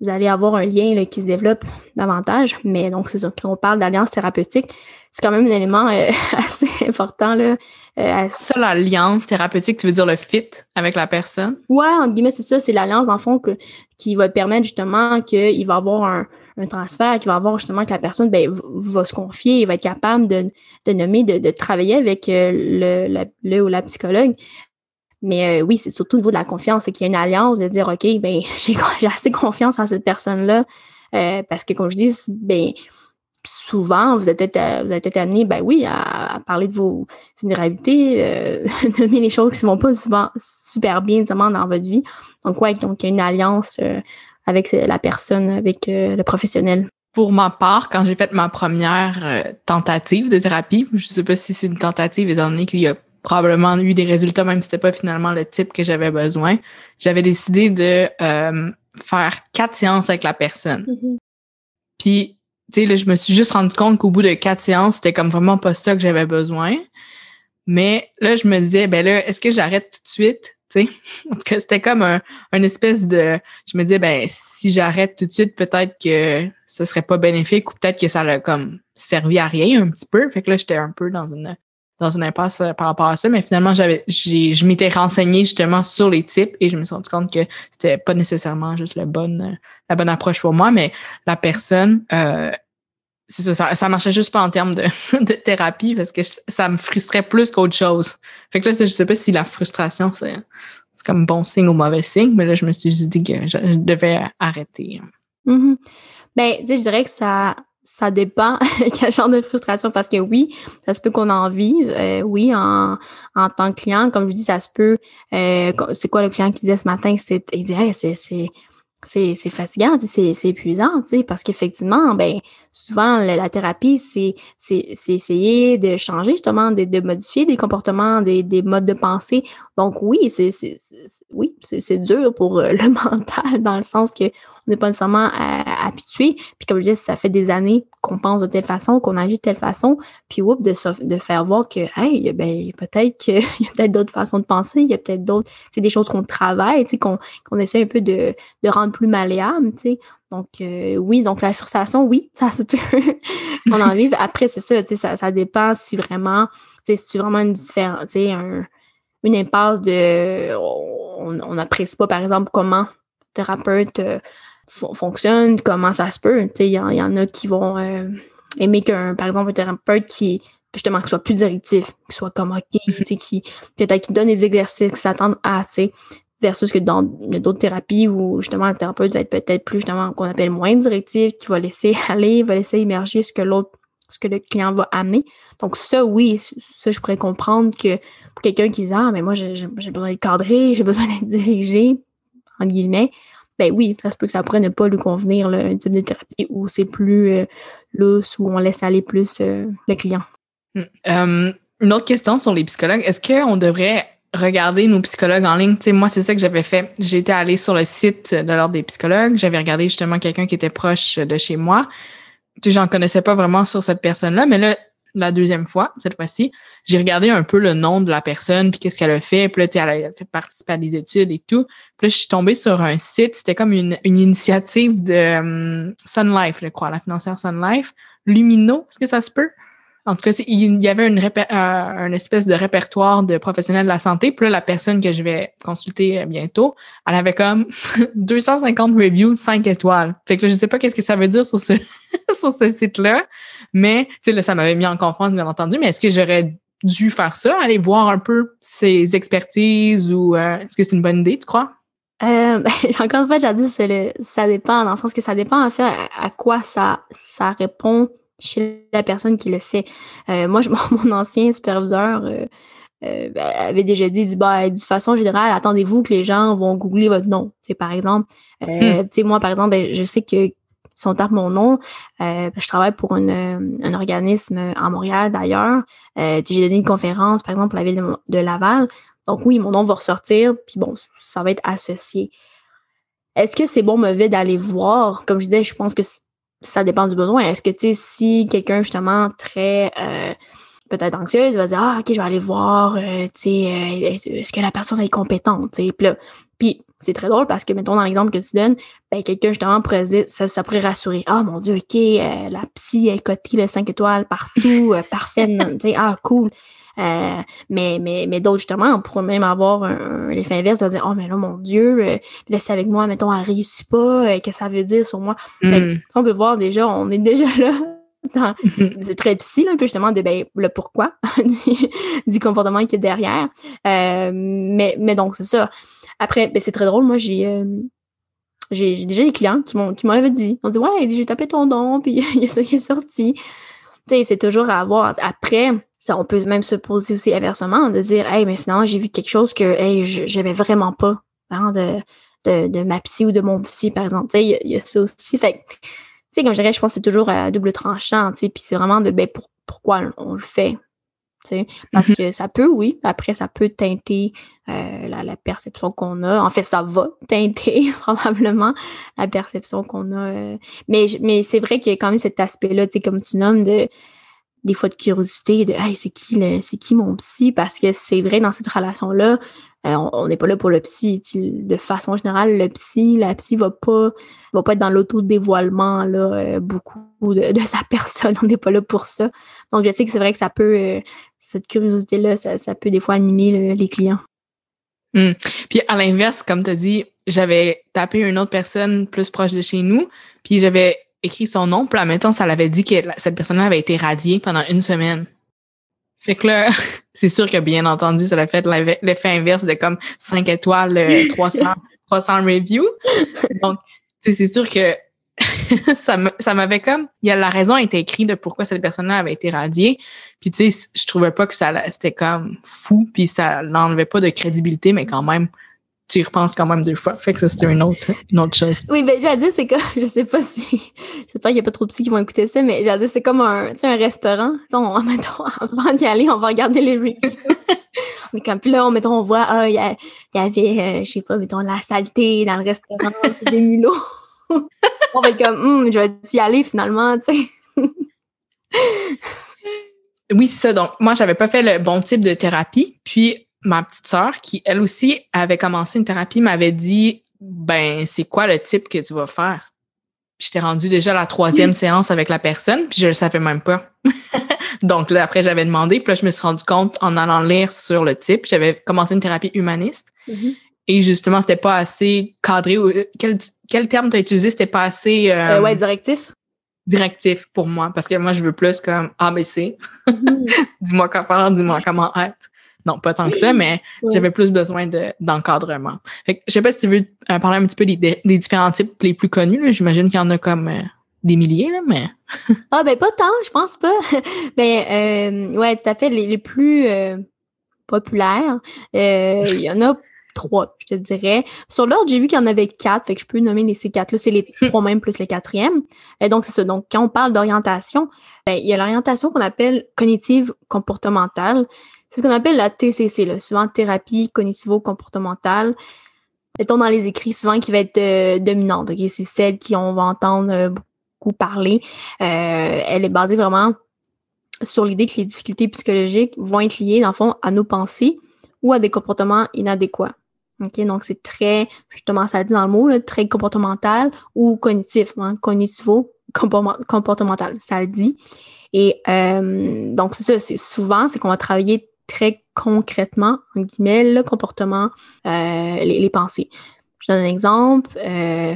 vous allez avoir un lien qui se développe davantage. Mais donc, c'est ça, quand on parle d'alliance thérapeutique, c'est quand même un élément euh, assez important. Là, euh, ça, l'alliance thérapeutique, tu veux dire le fit avec la personne? Ouais, entre guillemets, c'est ça. C'est l'alliance, en fond, que, qui va permettre justement qu'il va avoir un, un transfert, qui va avoir justement que la personne ben, va se confier, il va être capable de, de nommer, de, de travailler avec euh, le, le, ou la psychologue. Mais oui, c'est surtout au niveau de la confiance, c'est qu'il y a une alliance de dire, OK, ben, j'ai assez confiance en cette personne-là. parce que, comme je dis, ben, souvent, vous êtes peut-être euh, peut amené, ben oui, à, parler de vos vulnérabilités, euh, nommer les choses qui ne vont pas souvent super bien dans votre vie. Donc, ouais, donc il y a une alliance euh, avec la personne, avec le professionnel. Pour ma part, quand j'ai fait ma première tentative de thérapie, je ne sais pas si c'est une tentative étant donné qu'il y a probablement eu des résultats, même si c'était pas finalement le type que j'avais besoin, j'avais décidé de faire quatre séances avec la personne. Mm-hmm. Puis tu sais, je me suis juste rendu compte qu'au bout de quatre séances, c'était comme vraiment pas ça que j'avais besoin. Mais là, je me disais, ben là, est-ce que j'arrête tout de suite? Tu sais, que c'était comme un, espèce de. Je me disais, ben, si j'arrête tout de suite, peut-être que ce serait pas bénéfique ou peut-être que ça l'a comme servi à rien un petit peu. Fait que là, j'étais un peu dans une dans une impasse euh, par rapport à ça, mais finalement, j'avais, je m'étais renseignée justement sur les types et je me suis rendu compte que c'était pas nécessairement juste la bonne, euh, la bonne approche pour moi, mais la personne, euh, c'est ça, ça, marchait juste pas en termes de, de thérapie parce que ça me frustrait plus qu'autre chose. Fait que là, je sais pas si la frustration, c'est, c'est comme bon signe ou mauvais signe, mais là, je me suis dit que je, devais arrêter. Mm-hmm. Ben, tu sais, je dirais que ça, ça dépend quel genre de frustration parce que oui, ça se peut qu'on en vive. Euh, oui, en, en tant que client, comme je dis, ça se peut. Euh, c'est quoi le client qui disait ce matin? C'est, il disait, c'est, c'est, c'est, c'est fatigant, c'est, c'est épuisant, parce qu'effectivement, ben, souvent, la, thérapie, c'est, c'est, c'est essayer de changer justement, de, de modifier des comportements, des, des modes de pensée. Donc oui, c'est, c'est, oui, c'est, dur pour euh, le mental dans le sens que n'est pas nécessairement euh, habitué. Puis comme je disais, ça fait des années qu'on pense de telle façon, qu'on agit de telle façon, puis oups, de, faire voir que, hey, ben, peut-être qu'il y a peut-être d'autres façons de penser, il y a peut-être d'autres, c'est des choses qu'on travaille, qu'on essaie un peu de, de rendre plus malléable. Donc, euh, oui, donc la frustration, oui, ça se peut qu'on en vive. Après, c'est ça, ça, ça dépend si vraiment, si tu vraiment une différence, tu sais, un, une impasse de, on n'apprécie pas, par exemple, comment thérapeute euh, fonctionne, comment ça se peut. Il y, y, en a qui vont euh, aimer qu'un, par exemple, un thérapeute qui justement qui soit plus directif, qui soit comme OK, mm-hmm. qui peut-être qui donne des exercices, qui s'attendent à, tu versus que dans d'autres thérapies où justement le thérapeute va être peut-être plus justement qu'on appelle moins directif, qui va laisser aller, va laisser émerger ce que l'autre, ce que le client va amener. Donc ça, oui, ça, je pourrais comprendre que pour quelqu'un qui dit Ah, mais moi j'ai besoin d'être cadré, j'ai besoin d'être dirigé, entre guillemets, ben oui, ça se peut que ça pourrait ne pas lui convenir, un type de thérapie où c'est plus euh, lousse, où on laisse aller plus euh, le client. Hmm. une autre question sur les psychologues. Est-ce qu'on devrait regarder nos psychologues en ligne? moi, c'est ça que j'avais fait. J'étais allée sur le site de l'Ordre des psychologues. J'avais regardé justement quelqu'un qui était proche de chez moi. J'en connaissais pas vraiment sur cette personne-là, mais là, la deuxième fois, cette fois-ci, j'ai regardé un peu le nom de la personne, puis qu'est-ce qu'elle a fait, puis là, elle a fait participer à des études et tout. Puis là, je suis tombée sur un site, c'était comme une, une initiative de um, Sun Life, je crois, la financière Sun Life. Lumino, est-ce que ça se peut? En tout cas, il y avait une, euh, espèce de répertoire de professionnels de la santé. Puis là, la personne que je vais consulter euh, bientôt, elle avait comme 250 reviews, 5 étoiles. Fait que là, je sais pas qu'est-ce que ça veut dire sur ce, sur ce site-là. Mais, tu sais, là, ça m'avait mis en confiance, bien entendu. Mais est-ce que j'aurais dû faire ça, aller voir un peu ses expertises ou euh, est-ce que c'est une bonne idée, tu crois? Euh, ben, encore une fois, j'ai dit, ça dépend, dans le sens que ça dépend en fait à, quoi ça, ça répond chez la personne qui le fait. Euh, moi, je, mon ancien superviseur euh, euh, ben, avait déjà dit, bah, de façon générale, attendez-vous que les gens vont googler votre nom. C'est par exemple, hmm. moi, par exemple, ben, je sais que si on tape mon nom, je travaille pour un organisme à Montréal d'ailleurs. j'ai donné une conférence, par exemple, pour la ville de, de, Laval. Donc oui, mon nom va ressortir, puis bon, ça va être associé. Est-ce que c'est bon, mauvais d'aller voir? Comme je disais, je pense que ça dépend du besoin. Est-ce que, tu sais, si quelqu'un, justement, très euh, peut-être anxieuse, va dire Ah, OK, je vais aller voir, euh, tu sais, euh, est-ce que la personne est compétente, tu sais. Puis, c'est très drôle parce que, mettons, dans l'exemple que tu donnes, ben, quelqu'un, justement, pourrait dire, ça, ça pourrait rassurer. Ah, mon Dieu, OK, la psy, elle cotille le 5 étoiles partout, parfait, tu sais, ah, cool. Euh, mais mais, mais d'autres, justement, on pourrait même avoir un, effet inverse de dire Oh, mais là, mon Dieu, euh, laisse avec moi, mettons, elle réussit pas, euh, qu'est-ce que ça veut dire sur moi? Mm. on peut voir déjà, on est déjà là. c'est très psy, là, un peu justement de ben, le pourquoi du, comportement qui est derrière. mais, mais donc, c'est ça. Après, ben, c'est très drôle. Moi, j'ai j'ai déjà des clients qui m'ont qui m'ont dit. M'ont dit Ouais, j'ai tapé ton nom, puis il y a ça qui est sorti. Tu sais, c'est toujours à avoir. Après, ça, on peut même se poser aussi inversement, de dire Hey, mais finalement, j'ai vu quelque chose que hey, j'aimais vraiment pas hein, de, de, de, ma psy ou de mon psy, par exemple. Il y, a ça aussi. Fait tu sais, comme je dirais, je pense que c'est toujours à double tranchant, tu sais, puis c'est vraiment de ben, pourquoi on le fait. Parce mm-hmm. que ça peut, oui, après, ça peut teinter euh, la, la, perception qu'on a. En fait, ça va teinter probablement la perception qu'on a. Euh. mais mais c'est vrai qu'il y a quand même cet aspect-là, tu sais, comme tu nommes, de des fois de curiosité de hey, c'est qui le c'est qui mon psy? Parce que c'est vrai dans cette relation là euh, on n'est pas là pour le psy de façon générale le psy la psy va pas va pas être dans l'auto dévoilement là euh, beaucoup de, sa personne. On n'est pas là pour ça. Donc je sais que c'est vrai que ça peut euh, cette curiosité là ça, ça, peut des fois animer les clients. Hmm. puis à l'inverse comme tu as dit j'avais tapé une autre personne plus proche de chez nous puis j'avais écrit son nom, puis là, mettons, ça l'avait dit que cette personne-là avait été radiée pendant une semaine. Fait que là, c'est sûr que bien entendu, ça a fait l'effet inverse de comme 5 étoiles, 300, 300 reviews. Donc, c'est sûr que ça m'avait comme il y a la raison a été écrite de pourquoi cette personne-là avait été radiée puis tu sais je trouvais pas que ça c'était comme fou puis ça n'enlevait pas de crédibilité mais quand même tu y repenses quand même deux fois. Fait que ça, c'était une autre, une autre chose. Oui, ben, j'ai dit, c'est comme, je sais pas si, j'espère qu'il n'y a pas trop de psy qui vont écouter ça, mais j'ai dit, c'est comme un, tu sais, un restaurant. On, mettons, avant d'y aller, on va regarder les reviews. mais quand, puis là, on, mettons, on voit, ah, il y, avait, euh, je sais pas, mettons, la saleté dans le restaurant, des mulots. on va être comme, hum, je vais y aller finalement, tu sais. oui, c'est ça. Donc, moi, j'avais pas fait le bon type de thérapie. Puis, ma petite sœur, qui elle aussi avait commencé une thérapie, m'avait dit Ben, c'est quoi le type que tu vas faire? J'étais rendue déjà à la troisième séance avec la personne, puis je le savais même pas. Donc là, après, j'avais demandé, puis là, je me suis rendu compte en allant lire sur le type. J'avais commencé une thérapie humaniste. Mm-hmm. Et justement, c'était pas assez cadré. Quel, quel terme tu as utilisé? C'était pas assez. Euh, euh, ouais, directif? Directif pour moi. Parce que moi, je veux plus comme ABC. Mm-hmm. dis-moi quoi faire, dis-moi comment être. Non, pas tant que ça, mais j'avais plus besoin d'encadrement. fait que, je sais pas si tu veux euh, parler un petit peu des, différents types les plus connus. J'imagine qu'il y en a comme euh, des milliers, là, mais. ah, ben pas tant, je pense pas. ben, euh, ouais, tout à fait. Les, plus populaires, il y en a trois, je te dirais. Sur l'ordre, j'ai vu qu'il y en avait quatre, fait que je peux nommer les ces quatre-là. C'est les trois mêmes plus les quatrièmes. Et donc, c'est ça. Donc, quand on parle d'orientation, ben, il y a l'orientation qu'on appelle cognitive comportementale. C'est ce qu'on appelle la TCC, là, souvent thérapie cognitivo-comportementale. Mettons dans les écrits souvent qui va être euh, dominante. C'est celle qui on va entendre euh, beaucoup parler. Euh, elle est basée vraiment sur l'idée que les difficultés psychologiques vont être liées, dans le fond, à nos pensées ou à des comportements inadéquats. OK? Donc, c'est très, justement, ça dit dans le mot, là, très comportemental ou cognitif, hein, cognitivo-comportemental, ça le dit. Et donc, c'est ça, c'est souvent, c'est qu'on va travailler très concrètement, en guillemets, le comportement, euh, les, pensées. Je donne un exemple. Euh,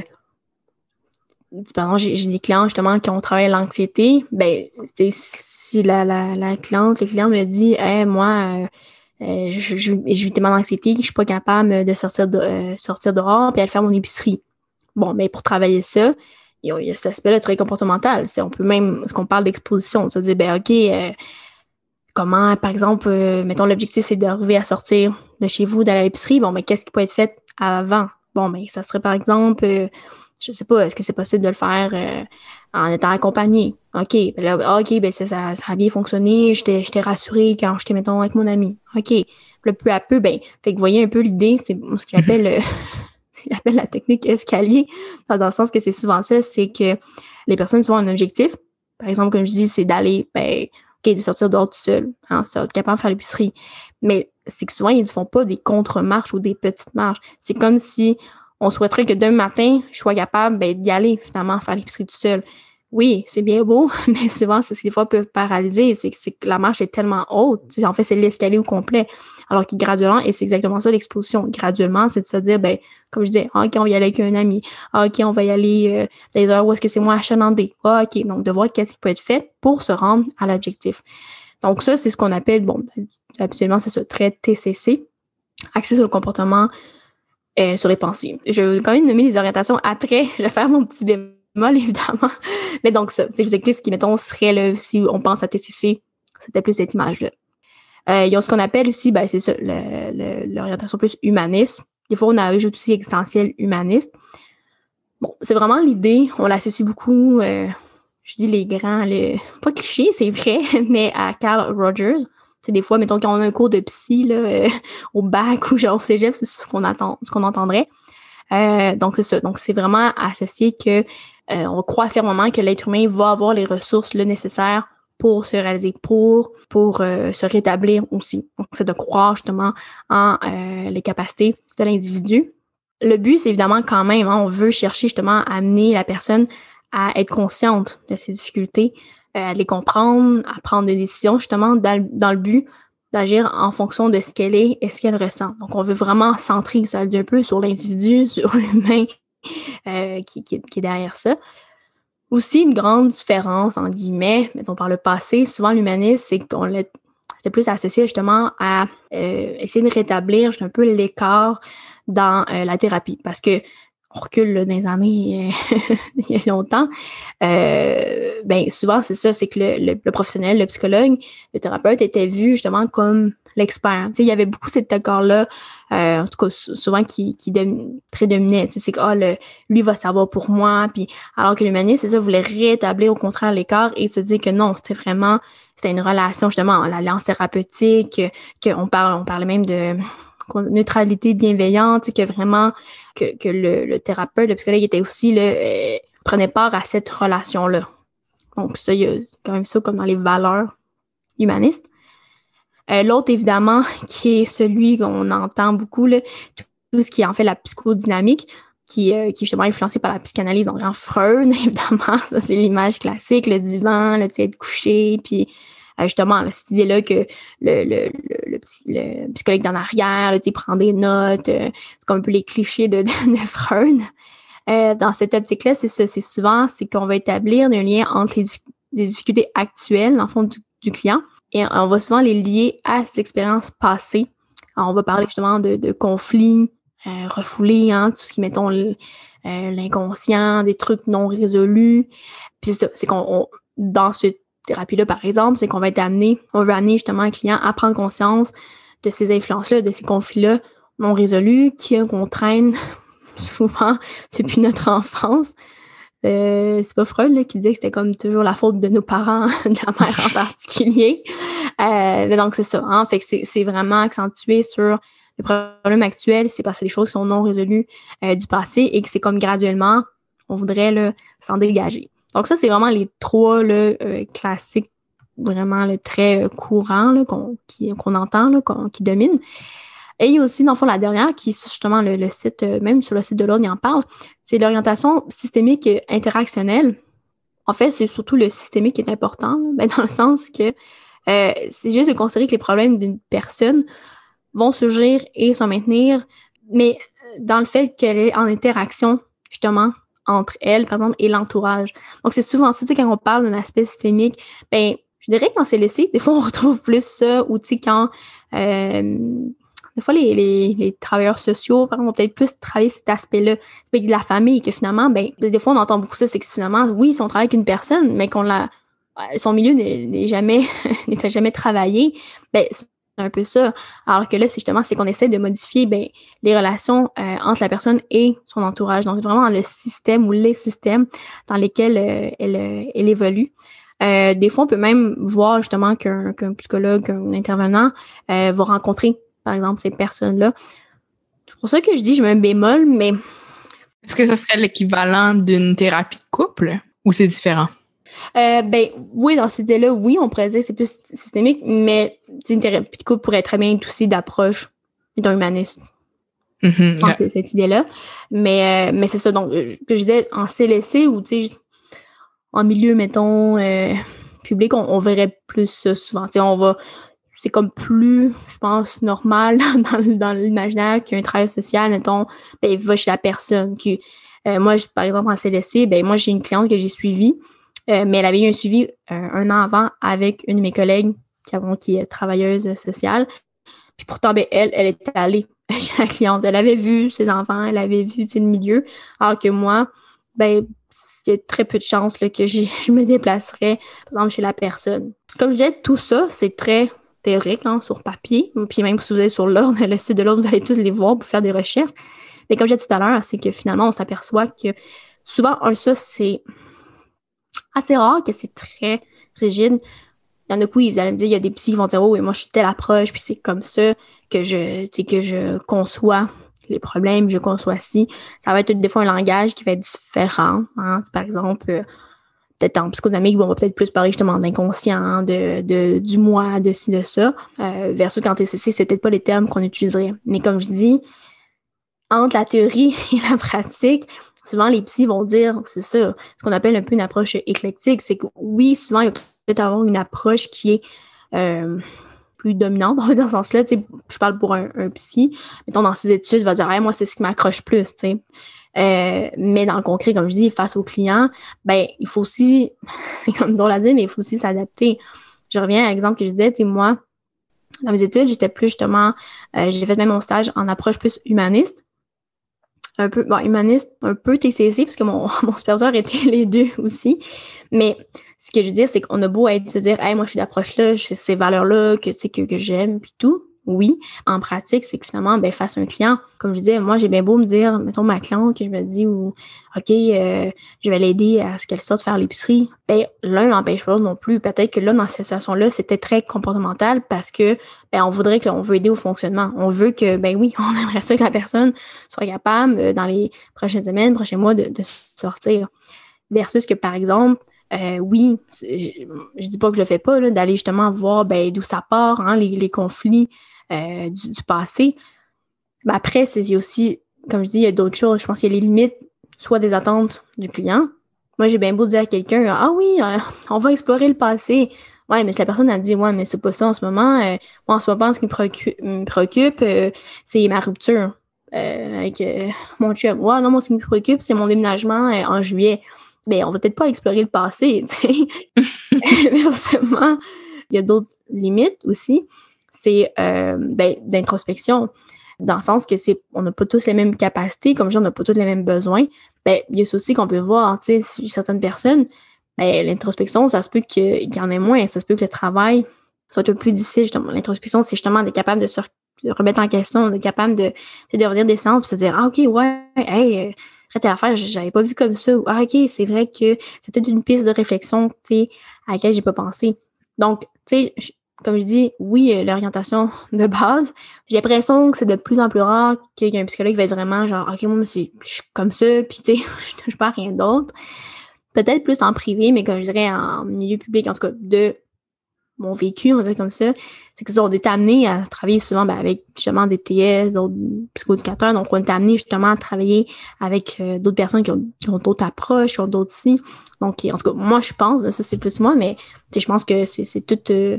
pardon, j'ai des clients justement qui ont travaillé l'anxiété. Ben, si la, la, la, cliente, le client me dit hey, moi, euh, je, je, je tellement d'anxiété que je suis pas capable de sortir, de, sortir dehors puis aller faire mon épicerie. Bon, mais pour travailler ça, il y a, cet aspect-là très comportemental. On peut même, ce qu'on parle d'exposition, se dire, ben, OK, comment, par exemple, euh, mettons, l'objectif, c'est d'arriver à sortir de chez vous, d'aller à l'épicerie. Bon, mais qu'est-ce qui peut être fait avant? Bon, mais ça serait, par exemple, euh, je sais pas, est-ce que c'est possible de le faire euh, en étant accompagné? OK, ben là, ah, OK, ben ça, ça, a bien fonctionné. J'étais rassurée quand j'étais, mettons, avec mon ami. OK. Le peu à peu, ben, fait que vous voyez un peu l'idée, c'est ce que j'appelle la technique escalier, dans le sens que c'est souvent ça, c'est que les personnes ont un objectif. Par exemple, comme je dis, c'est d'aller, ben, de sortir dehors tout seul, hein, être capable de faire l'épicerie. Mais c'est que souvent, ils ne font pas des contre-marches ou des petites marches. C'est comme si on souhaiterait que demain matin, je sois capable ben, d'y aller finalement faire l'épicerie tout seul oui, c'est bien beau, mais souvent, c'est ce qui des fois peut paralyser, c'est que, la marche est tellement haute. En fait, c'est l'escalier au complet. Alors que graduellement, et c'est exactement ça l'exposition, graduellement, c'est de se dire, ben, comme je disais, ah, OK, on va y aller avec un ami. Ah, OK, on va y aller euh, heures où est-ce que c'est moi achalandé. Ah, OK. Donc, de voir qu'est-ce qui peut être fait pour se rendre à l'objectif. Donc, ça, c'est ce qu'on appelle, bon, habituellement, c'est ce trait TCC, axé sur le comportement, euh, sur les pensées. Je vais quand même nommer les orientations après. Je vais faire mon petit bémol évidemment. Mais donc, ça, c'est ce qui, mettons, serait, là, si on pense à TCC, c'était plus cette image-là. Euh, il y a ce qu'on appelle aussi, ben, c'est ça, l'orientation plus humaniste. Des fois, on ajoute aussi existentiel humaniste. Bon, c'est vraiment l'idée, on l'associe beaucoup, euh, je dis les grands, les, pas cliché, c'est vrai, mais à Carl Rogers. C'est des fois, mettons, quand on a un cours de psy là, euh, au bac ou genre au cégep, c'est ce qu'on ce qu'on entendrait. Euh, donc, c'est ça. Donc, c'est vraiment associé que euh, on croit fermement que l'être humain va avoir les ressources le nécessaires pour se réaliser, pour, pour euh, se rétablir aussi. Donc, c'est de croire justement en les capacités de l'individu. Le but, c'est évidemment quand même, hein, on veut chercher justement à amener la personne à être consciente de ses difficultés, à les comprendre, à prendre des décisions justement dans, dans le but d'agir en fonction de ce qu'elle est et ce qu'elle ressent. Donc, on veut vraiment centrer, ça dit un peu sur l'individu, sur l'humain euh, qui, est derrière ça. Aussi, une grande différence, en guillemets, mettons par le passé, souvent l'humanisme, c'est qu'on c'était plus associé justement à essayer de rétablir un peu l'écart dans la thérapie. Parce que on recule dans les années il y a longtemps, euh, ben souvent c'est ça, c'est que le, professionnel, le psychologue, le thérapeute était vu justement comme l'expert. Il y avait beaucoup cet accord-là, euh, en tout cas souvent qui, qui prédominait. C'est que ah, le, lui va savoir pour moi, puis alors que l'humaniste, c'est ça, voulait rétablir au contraire l'écart et se dire que non, c'était vraiment, c'était une relation justement, l'alliance thérapeutique, qu'on parle, on parlait même de neutralité bienveillante, que vraiment que, le, thérapeute, le psychologue était aussi euh, prenait part à cette relation-là. Donc ça, il y a quand même ça comme dans les valeurs humanistes. Euh, L'autre, évidemment, qui est celui qu'on entend beaucoup, là, tout ce qui est en fait la psychodynamique, qui, euh, est justement influencé par la psychanalyse, donc en Freud, évidemment, ça c'est l'image classique, le divan, le être couché, puis justement cette idée-là que le, le, psychologue d'en arrière, là, prend des notes, euh, c'est comme un peu les clichés de, de, Freud. Euh, dans cette optique-là, c'est ça, c'est souvent, c'est qu'on va établir un lien entre les, difficultés actuelles, en fond, du, client, et on va souvent les lier à ses expériences passées. on va parler justement de, conflits euh, refoulés, hein, tout ce qui, mettons, l'inconscient, des trucs non résolus. Puis c'est ça, c'est qu'on, dans ce thérapie-là, par exemple, c'est qu'on va être amené, on veut amener justement un client à prendre conscience de ces influences-là, de ces conflits-là non résolus qu'on traîne souvent depuis notre enfance. Euh, c'est pas Freud là, qui disait que c'était comme toujours la faute de nos parents, de la mère en particulier. Euh, donc c'est ça. Hein? Fait que c'est vraiment accentué sur le problème actuel, c'est parce que les choses sont non résolues euh, du passé et que c'est comme graduellement, on voudrait s'en dégager. Donc ça, c'est vraiment les trois là, euh, classiques, vraiment le très euh, courant qu'on entend, là, qui dominent. Et il y a aussi, dans le fond, la dernière, qui est justement le, site, euh, même sur le site de l'ordre, il en parle, c'est l'orientation systémique interactionnelle. En fait, c'est surtout le systémique qui est important, ben, dans le sens que c'est juste de considérer que les problèmes d'une personne vont surgir et se maintenir, mais dans le fait qu'elle est en interaction, justement, entre elle, par exemple, et l'entourage. Donc, c'est souvent ça, tu sais, quand on parle d'un aspect systémique, ben, je dirais que dans ces laissés, des fois, on retrouve plus ça, ou tu sais, quand, euh, des fois, les, les, les, travailleurs sociaux, par exemple, vont peut-être plus travailler cet aspect-là, de la famille, que finalement, ben, des fois, on entend beaucoup ça, c'est que finalement, oui, ils sont travaillés avec une personne, mais qu'on la, son milieu n'est jamais, n'était jamais travaillé, ben, un peu ça. Alors que là, c'est justement, c'est qu'on essaie de modifier ben, les relations euh, entre la personne et son entourage. Donc, vraiment le système ou les systèmes dans lesquels euh, elle, euh, elle, évolue. des fois, on peut même voir justement qu'un psychologue, un intervenant va rencontrer, par exemple, ces personnes-là. C'est pour ça que je dis, je mets un bémol, mais... Est-ce que ce serait l'équivalent d'une thérapie de couple ou c'est différent? Euh, ben oui, dans cette idée-là, oui, on pourrait dire que c'est plus systémique, mais une thérapie de couple pourrait très bien être aussi d'approche d'un humaniste. Mm-hmm, cette idée-là. Mais, euh, mais c'est ça, donc, euh, que je disais, en CLC ou, en milieu, mettons, public, on, verrait plus ça souvent. On va, c'est comme plus, je pense, normal dans, dans l'imaginaire qu'un travail social, mettons, ben, il va chez la personne. Moi, par exemple, en CLC, ben, moi, j'ai une cliente que j'ai suivie, euh, mais elle avait eu un suivi euh, un an avant avec une de mes collègues qui, est travailleuse sociale. Puis pourtant, ben, elle, elle était allée chez la cliente. Elle avait vu ses enfants, elle avait vu le milieu. Alors que moi, ben, a très peu de chances que je me déplacerais, par exemple, chez la personne. Comme je disais, tout ça, c'est très théorique hein, sur papier. Puis même si vous allez sur l'ordre, le site de l'ordre, vous allez tous les voir pour faire des recherches. Mais comme j'ai dit tout à l'heure, c'est que finalement, on s'aperçoit que souvent, un ça, c'est assez rare que c'est très rigide. Il y en a qui, vous allez me dire, il y a des psy qui vont dire, oh, et moi, je suis telle approche, puis c'est comme ça que je, que je conçois les problèmes, je conçois ci. Ça va être des fois un langage qui va être différent. Hein. Par exemple, euh, peut-être en psychodynamique, on va peut-être plus parler justement d'inconscient, de, du moi, de ci, de ça. Euh, versus qu'en TCC, c'est peut-être pas les termes qu'on utiliserait. Mais comme je dis, entre la théorie et la pratique, souvent les psys vont dire, c'est ça, ce qu'on appelle un peu une approche éclectique, c'est que oui, souvent, il va peut-être avoir une approche qui est euh, plus dominante dans ce sens-là. Je parle pour un, psy, mettons dans ses études, il va dire moi, c'est ce qui m'accroche plus. Euh, mais dans le concret, comme je dis, face au client, ben, il faut aussi, comme on l'a dit, mais il faut aussi s'adapter. Je reviens à l'exemple que je disais, moi, dans mes études, j'étais plus justement, euh, j'ai fait même mon stage en approche plus humaniste. Un peu, bon, humaniste, un peu TCC, parce que mon, mon superviseur était les deux aussi. Mais ce que je veux dire, c'est qu'on a beau être, se dire, hey, moi, je suis d'approche là, j'ai ces valeurs-là que, que, que j'aime, puis tout oui. En pratique, c'est que finalement, ben, face à un client, comme je disais, moi, j'ai bien beau me dire, mettons ma cliente, que je me dis, ou, OK, euh, je vais l'aider à ce qu'elle sorte faire l'épicerie. Ben, l'un n'empêche pas l'autre non plus. Peut-être que là, dans cette situation-là, c'était très comportemental parce que, ben, on voudrait qu'on veut aider au fonctionnement. On veut que, ben oui, on aimerait ça que la personne soit capable, euh, dans les prochaines semaines, prochains mois, de, sortir. Versus que, par exemple, euh, oui, je, je, dis pas que je le fais pas, d'aller justement voir ben, d'où ça part, hein, les conflits, euh, du, passé. Mais après, c'est aussi, comme je dis, il y a d'autres choses. Je pense qu'il y a les limites, soit des attentes du client. Moi, j'ai bien beau dire à quelqu'un Ah oui, euh, on va explorer le passé. Ouais, mais si la personne a dit Ouais, mais c'est pas ça en ce moment. Euh, moi, en ce moment, ce qui me préoccupe, c'est ma rupture avec mon chum. Ouais, non, moi, ce qui me préoccupe, c'est mon déménagement en juillet. Mais ben, on va peut-être pas explorer le passé, tu sais. Inversement, il y a d'autres limites aussi euh, ben, d'introspection, dans le sens que c'est on n'a pas tous les mêmes capacités, comme je on n'a pas tous les mêmes besoins. Ben, il y a aussi qu'on peut voir, tu certaines personnes, ben, l'introspection, ça se peut qu'il y en ait moins, ça se peut que le travail soit un peu plus difficile, justement. L'introspection, c'est justement d'être capable de se remettre en question, d'être capable de, de revenir des centres, se dire, ah, OK, ouais, hey, euh, à l'affaire, j'avais pas vu comme ça, ou ah, OK, c'est vrai que c'était une piste de réflexion, tu sais, à laquelle j'ai pas pensé. Donc, tu sais, comme je dis, oui, euh, l'orientation de base. J'ai l'impression que c'est de plus en plus rare qu'il y un psychologue va être vraiment genre, OK, moi, je suis comme ça, puis tu sais, je touche pas à rien d'autre. Peut-être plus en privé, mais comme je dirais en milieu public, en tout cas, de mon vécu, on dire comme ça, c'est qu'ils ont été amenés à travailler souvent ben, avec justement des TS, d'autres psychoéducateurs. Donc, on est amené justement à travailler avec euh, d'autres personnes qui ont, d'autres approches, qui ont d'autres si. Donc, en tout cas, moi, je pense, ben, ça c'est plus moi, mais je pense que c'est, c'est tout. Euh,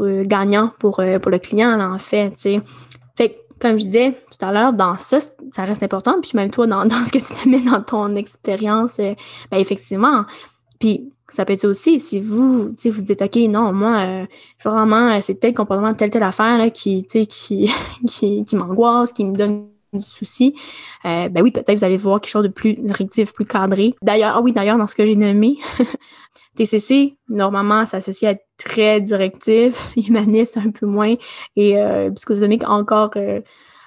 euh, gagnant pour, euh, pour le client, en fait. Fait comme je disais tout à l'heure, dans ça, ça reste important. Puis même toi, dans, dans ce que tu te mets dans ton expérience, euh, ben effectivement. Puis ça peut être aussi si vous, vous dites, OK, non, moi, vraiment, c'est tel comportement, telle, telle affaire là, qui, qui, qui, qui m'angoisse, qui me donne du souci, ben oui, peut-être vous allez voir quelque chose de plus directif, plus cadré. D'ailleurs, ah oui, d'ailleurs, dans ce que j'ai nommé, TCC, normalement, s'associe à être très directif, humaniste un peu moins et euh, psychodynamique encore, euh,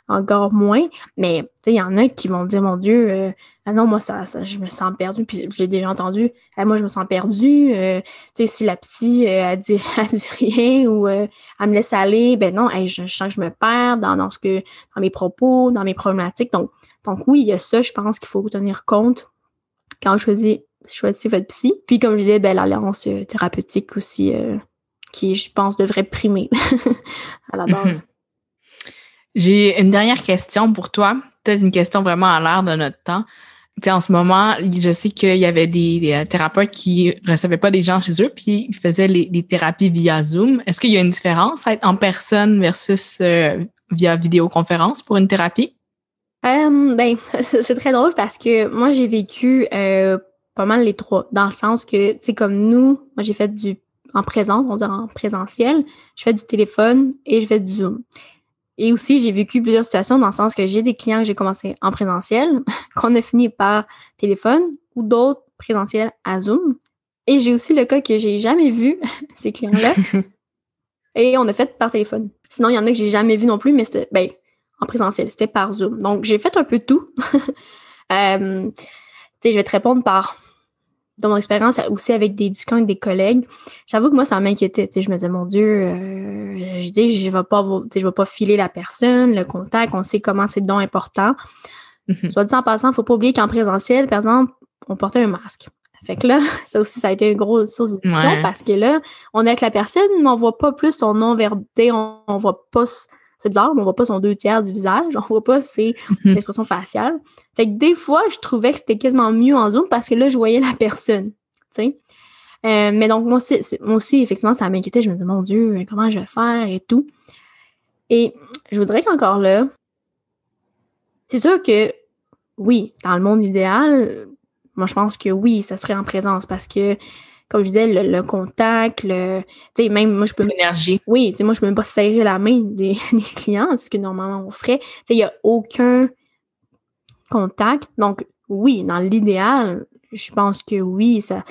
encore moins. Mais il y en a qui vont dire, mon Dieu, euh, ah non, moi, ça, ça, je me sens perdu. Puis j'ai déjà entendu, ah, moi, je me sens perdu. Euh, si la petite, elle dit, elle dit rien ou elle me laisse aller, ben non, je, sens que je me perds dans, dans, ce que, dans mes propos, dans mes problématiques. Donc, donc oui, il y a ça, je pense qu'il faut tenir compte quand on choisit choisissez votre psy. Puis comme je disais, ben, l'alliance euh, thérapeutique aussi, euh, qui, je pense, devrait primer à la base. Mhm. J'ai une dernière question pour toi. Peut-être une question vraiment à l'air de notre temps. en ce moment, je sais qu'il y avait des, euh, thérapeutes qui recevaient pas des gens chez eux, puis ils faisaient les, thérapies via Zoom. Est-ce qu'il y a une différence à être en personne versus via vidéoconférence pour une thérapie? ben, c'est très drôle parce que moi, j'ai vécu pas mal les trois, dans le sens que, tu sais, comme nous, moi j'ai fait du en présence, on dirait en présentiel, je fais du téléphone et je fais du Zoom. Et aussi, j'ai vécu plusieurs situations dans le sens que j'ai des clients que j'ai commencé en présentiel, qu'on a fini par téléphone ou d'autres présentiels à Zoom. Et j'ai aussi le cas que j'ai jamais vu, ces clients-là. et on a fait par téléphone. Sinon, il y en a que j'ai jamais vu non plus, mais c'était ben, en présentiel, c'était par Zoom. Donc, j'ai fait un peu tout. euh, je vais te répondre par dans mon expérience aussi avec des discussions avec des collègues, j'avoue que moi, ça m'inquiétait. Je me disais, mon Dieu, euh, je dis, je vais pas, je vais pas filer la personne, le contact, on sait comment c'est donc important. Mm-hmm. Soit dit en passant, faut pas oublier qu'en présentiel, par exemple, on portait un masque. Fait que là, ça aussi, ça a été une grosse source de discussion parce que là, on est avec la personne, mais on voit pas plus son non-verbalité, on, on voit pas c'est bizarre, mais on voit pas son deux tiers du visage, on voit pas ses mhm. expressions faciales. Fait que des fois, je trouvais que c'était quasiment mieux en Zoom parce que là, je voyais la personne, tu sais. Euh, mais donc, moi aussi, moi aussi, effectivement, ça m'inquiétait. Je me disais, mon Dieu, comment je vais faire et tout. Et je voudrais qu'encore là, c'est sûr que oui, dans le monde idéal, moi, je pense que oui, ça serait en présence parce que comme je disais, le, contact, le, tu sais, même moi, je peux... L'énergie. Oui, tu sais, moi, je peux même pas serrer la main des, clients, ce que normalement on ferait. Tu sais, il n'y a aucun contact. Donc, oui, dans l'idéal, je pense que oui, ça,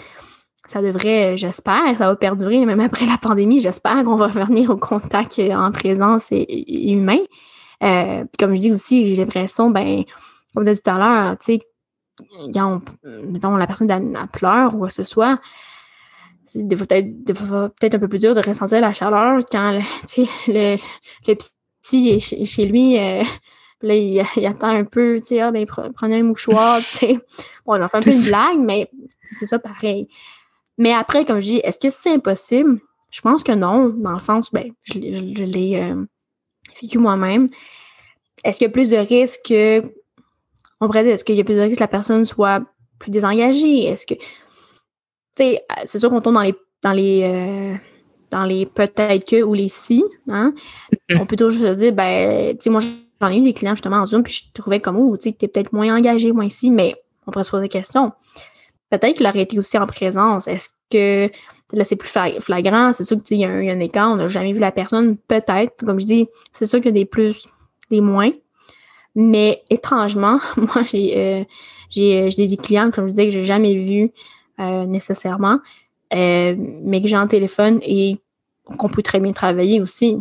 ça devrait, j'espère, ça va perdurer même après la pandémie. J'espère qu'on va revenir au contact en présence et, humain. Euh, comme je dis aussi, j'ai l'impression, ben, comme je disais tout à l'heure, tu sais, quand mettons, la personne a, pleure ou quoi que ce soit, des fois peut-être un peu plus dur de ressentir la chaleur quand le, le, le petit est chez, lui. Euh, là, il, attend un peu, tu sais, ah, ben, prenez un mouchoir, tu sais. Bon, on fait un peu une blague, mais c'est ça pareil. Mais après, comme je dis, est-ce que c'est impossible? Je pense que non, dans le sens, ben, je, l'ai euh, vécu moi-même. Est-ce qu'il y a plus de risques que. On pourrait dire, est-ce qu'il y a plus de risques que la personne soit plus désengagée? Est-ce que. Sais, c'est sûr qu'on tombe dans les. Dans les euh, dans les peut-être que ou les si, hein? Mm-hmm. On peut toujours se dire, ben, tu sais, moi, j'en ai eu des clients justement en Zoom, puis je trouvais comme, oh, tu sais, t'es peut-être moins engagé, moins si, mais on pourrait se poser des questions peut-être qu'il aurait été aussi en présence. Est-ce que là, c'est plus flagrant? C'est sûr qu'il y, a un écart, on n'a jamais vu la personne. Peut-être, comme je dis, c'est sûr qu'il y a des plus, des moins. Mais étrangement, moi, j'ai euh, euh, j'ai des clients, comme je disais, que j'ai jamais vus euh, nécessairement, mais que j'ai en téléphone et qu'on peut très bien travailler aussi.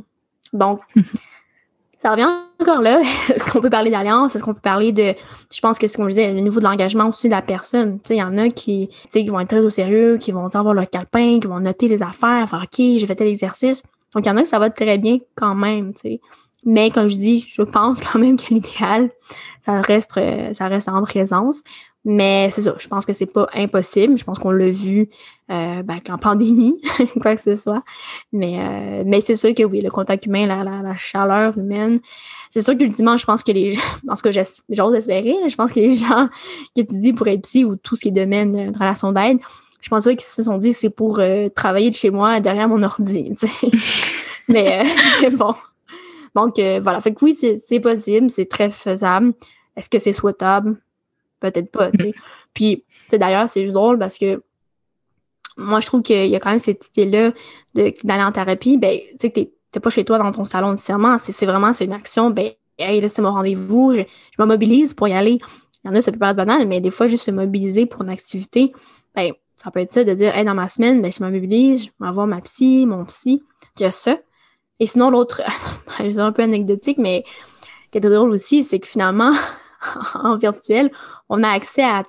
Donc, ça revient encore là. Est-ce qu'on peut parler d'alliance? Est-ce qu'on peut parler de. Je pense que c'est comme je disais, le niveau de l'engagement aussi de la personne. Il y en a qui, qui vont être très au sérieux, qui vont avoir leur calepin, qui vont noter les affaires, faire OK, j'ai fait tel exercice. Donc, il y en a qui ça va très bien quand même. sais. Mais comme je dis, je pense quand même que l'idéal, ça reste, euh, ça reste en présence. Mais c'est ça, je pense que c'est pas impossible. Je pense qu'on l'a vu euh, ben, en pandémie, quoi que ce soit. Mais, euh, mais c'est sûr que oui, le contact humain, la, la, chaleur humaine, c'est sûr qu'ultimement, je pense que les gens, parce que j'ose espérer, je pense que les gens qui étudient pour être psy ou tout ce qui est domaine de relation d'aide, je pense pas qu'ils se sont dit c'est pour euh, travailler de chez moi derrière mon ordi. mais, mais, bon. Donc voilà, fait que oui, c'est possible, c'est très faisable. Est-ce que c'est souhaitable? Peut-être pas. Puis, d'ailleurs, c'est juste drôle parce que moi, je trouve qu'il y a quand même cette idée-là d'aller en thérapie, ben, tu sais, t'es pas chez toi dans ton salon nécessairement, c'est vraiment, une action, ben, hey, là, c'est mon rendez-vous, je, me mobilise pour y aller. Il y en a, ça peut paraître banal, mais des fois, juste se mobiliser pour une activité, ben, ça peut être ça, de dire, hey, dans ma semaine, ben, je me mobilise, je vais voir ma psy, mon psy, il y a ça. Et sinon, l'autre, c'est un peu anecdotique, mais qui est drôle aussi, c'est que finalement, en virtuel, on a accès à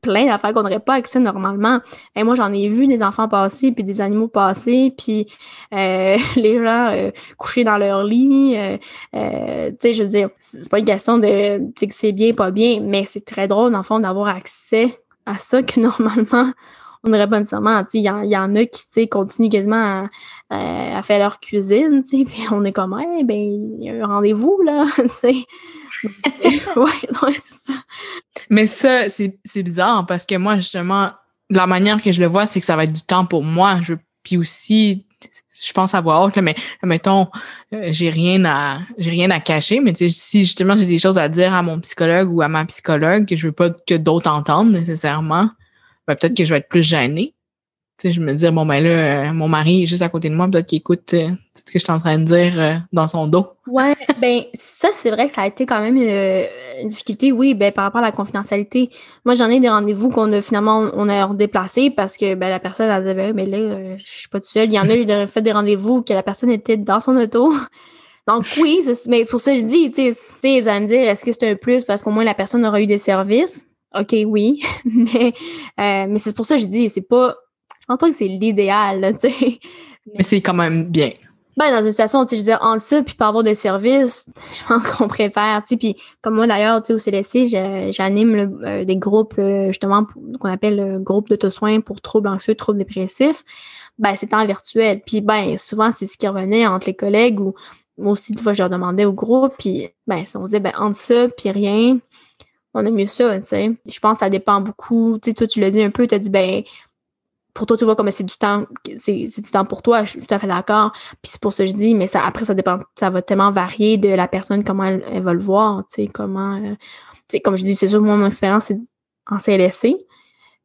plein d'affaires qu'on n'aurait pas accès normalement. Et moi, j'en ai vu des enfants passer, puis des animaux passer, puis euh, les gens euh, couchés dans leur lit. Euh, tu sais, je veux dire, c'est pas une question de que c'est bien, pas bien, mais c'est très drôle, dans le fond, d'avoir accès à ça que normalement, on n'aurait pas nécessairement. Il y, y, en a qui, continuent quasiment à, faire leur cuisine, puis on est comme, eh ben, il y a un rendez-vous, là, ouais, c'est ça. Mais ça, c'est bizarre parce que moi, justement, la manière que je le vois, c'est que ça va être du temps pour moi. Je, puis aussi, je pense à voix haute, mais mettons, euh, j'ai rien à j'ai rien à cacher, mais si justement j'ai des choses à dire à mon psychologue ou à ma psychologue que je veux pas que d'autres entendent nécessairement, ben peut-être que je vais être plus gênée je me dis, bon, ben là, euh, mon mari est juste à côté de moi, peut-être qu'il écoute euh, tout ce que je suis en train de dire euh, dans son dos. Ouais, ben ça, c'est vrai que ça a été quand même une difficulté, oui, ben par rapport à la confidentialité. Moi, j'en ai des rendez-vous qu'on a finalement, on a redéplacé parce que ben, la personne, elle disait, ben, mais là, je suis pas toute seule. Il y en a, j'ai fait des rendez-vous que la personne était dans son auto. Donc oui, mais pour ça, je dis, tu sais, vous allez me dire, est-ce que c'est un plus parce qu'au moins la personne aura eu des services? OK, oui. mais mais c'est pour ça que je dis, c'est pas pense pas que c'est l'idéal, tu sais. Mais c'est quand même bien. Ben, dans une situation, tu sais, je dire, entre ça puis pas avoir de service, je pense qu'on préfère, tu sais, puis comme moi d'ailleurs, tu sais, au CLSC, j'anime euh, des groupes, euh, justement, qu'on appelle le groupe d'auto-soins pour troubles anxieux, troubles dépressifs, ben, c'est en virtuel. Puis, ben, souvent, c'est ce qui revenait entre les collègues ou moi aussi, tu vois, je leur demandais au groupe, puis, ben, on disait, ben, entre ça puis rien, on aime mieux ça, tu sais. Je pense que ça dépend beaucoup, tu sais, toi, tu l'as dit un peu, tu as dit, ben, pour toi, tu vois comme c'est du temps, c'est, du temps pour toi, je suis tout à fait d'accord. Puis c'est pour ça que je dis, mais ça, après, ça dépend, ça va tellement varier de la personne, comment elle, va le voir, tu sais, comment, euh, tu sais, comme je dis, c'est sûr, moi, mon expérience, c'est en CLSC.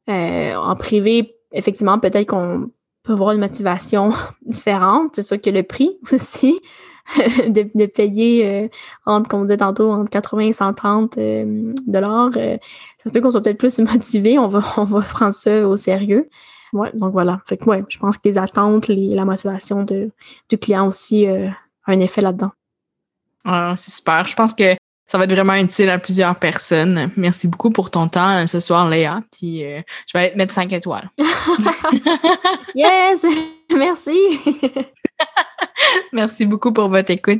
Euh, en privé, effectivement, peut-être qu'on peut avoir une motivation différente. C'est sûr que le prix aussi de, payer euh, entre, comme on disait tantôt, entre 80 et 130 euh, dollars, ça se peut qu'on soit peut-être plus motivé, on va, on va prendre ça au sérieux. Ouais, donc voilà. Fait que ouais, je pense que les attentes, la motivation de, du client aussi a un effet là-dedans. Ah, c'est super. Je pense que ça va être vraiment utile à plusieurs personnes. Merci beaucoup pour ton temps ce soir, Léa. Puis je vais mettre 5 étoiles. yes! Merci! Merci beaucoup pour votre écoute.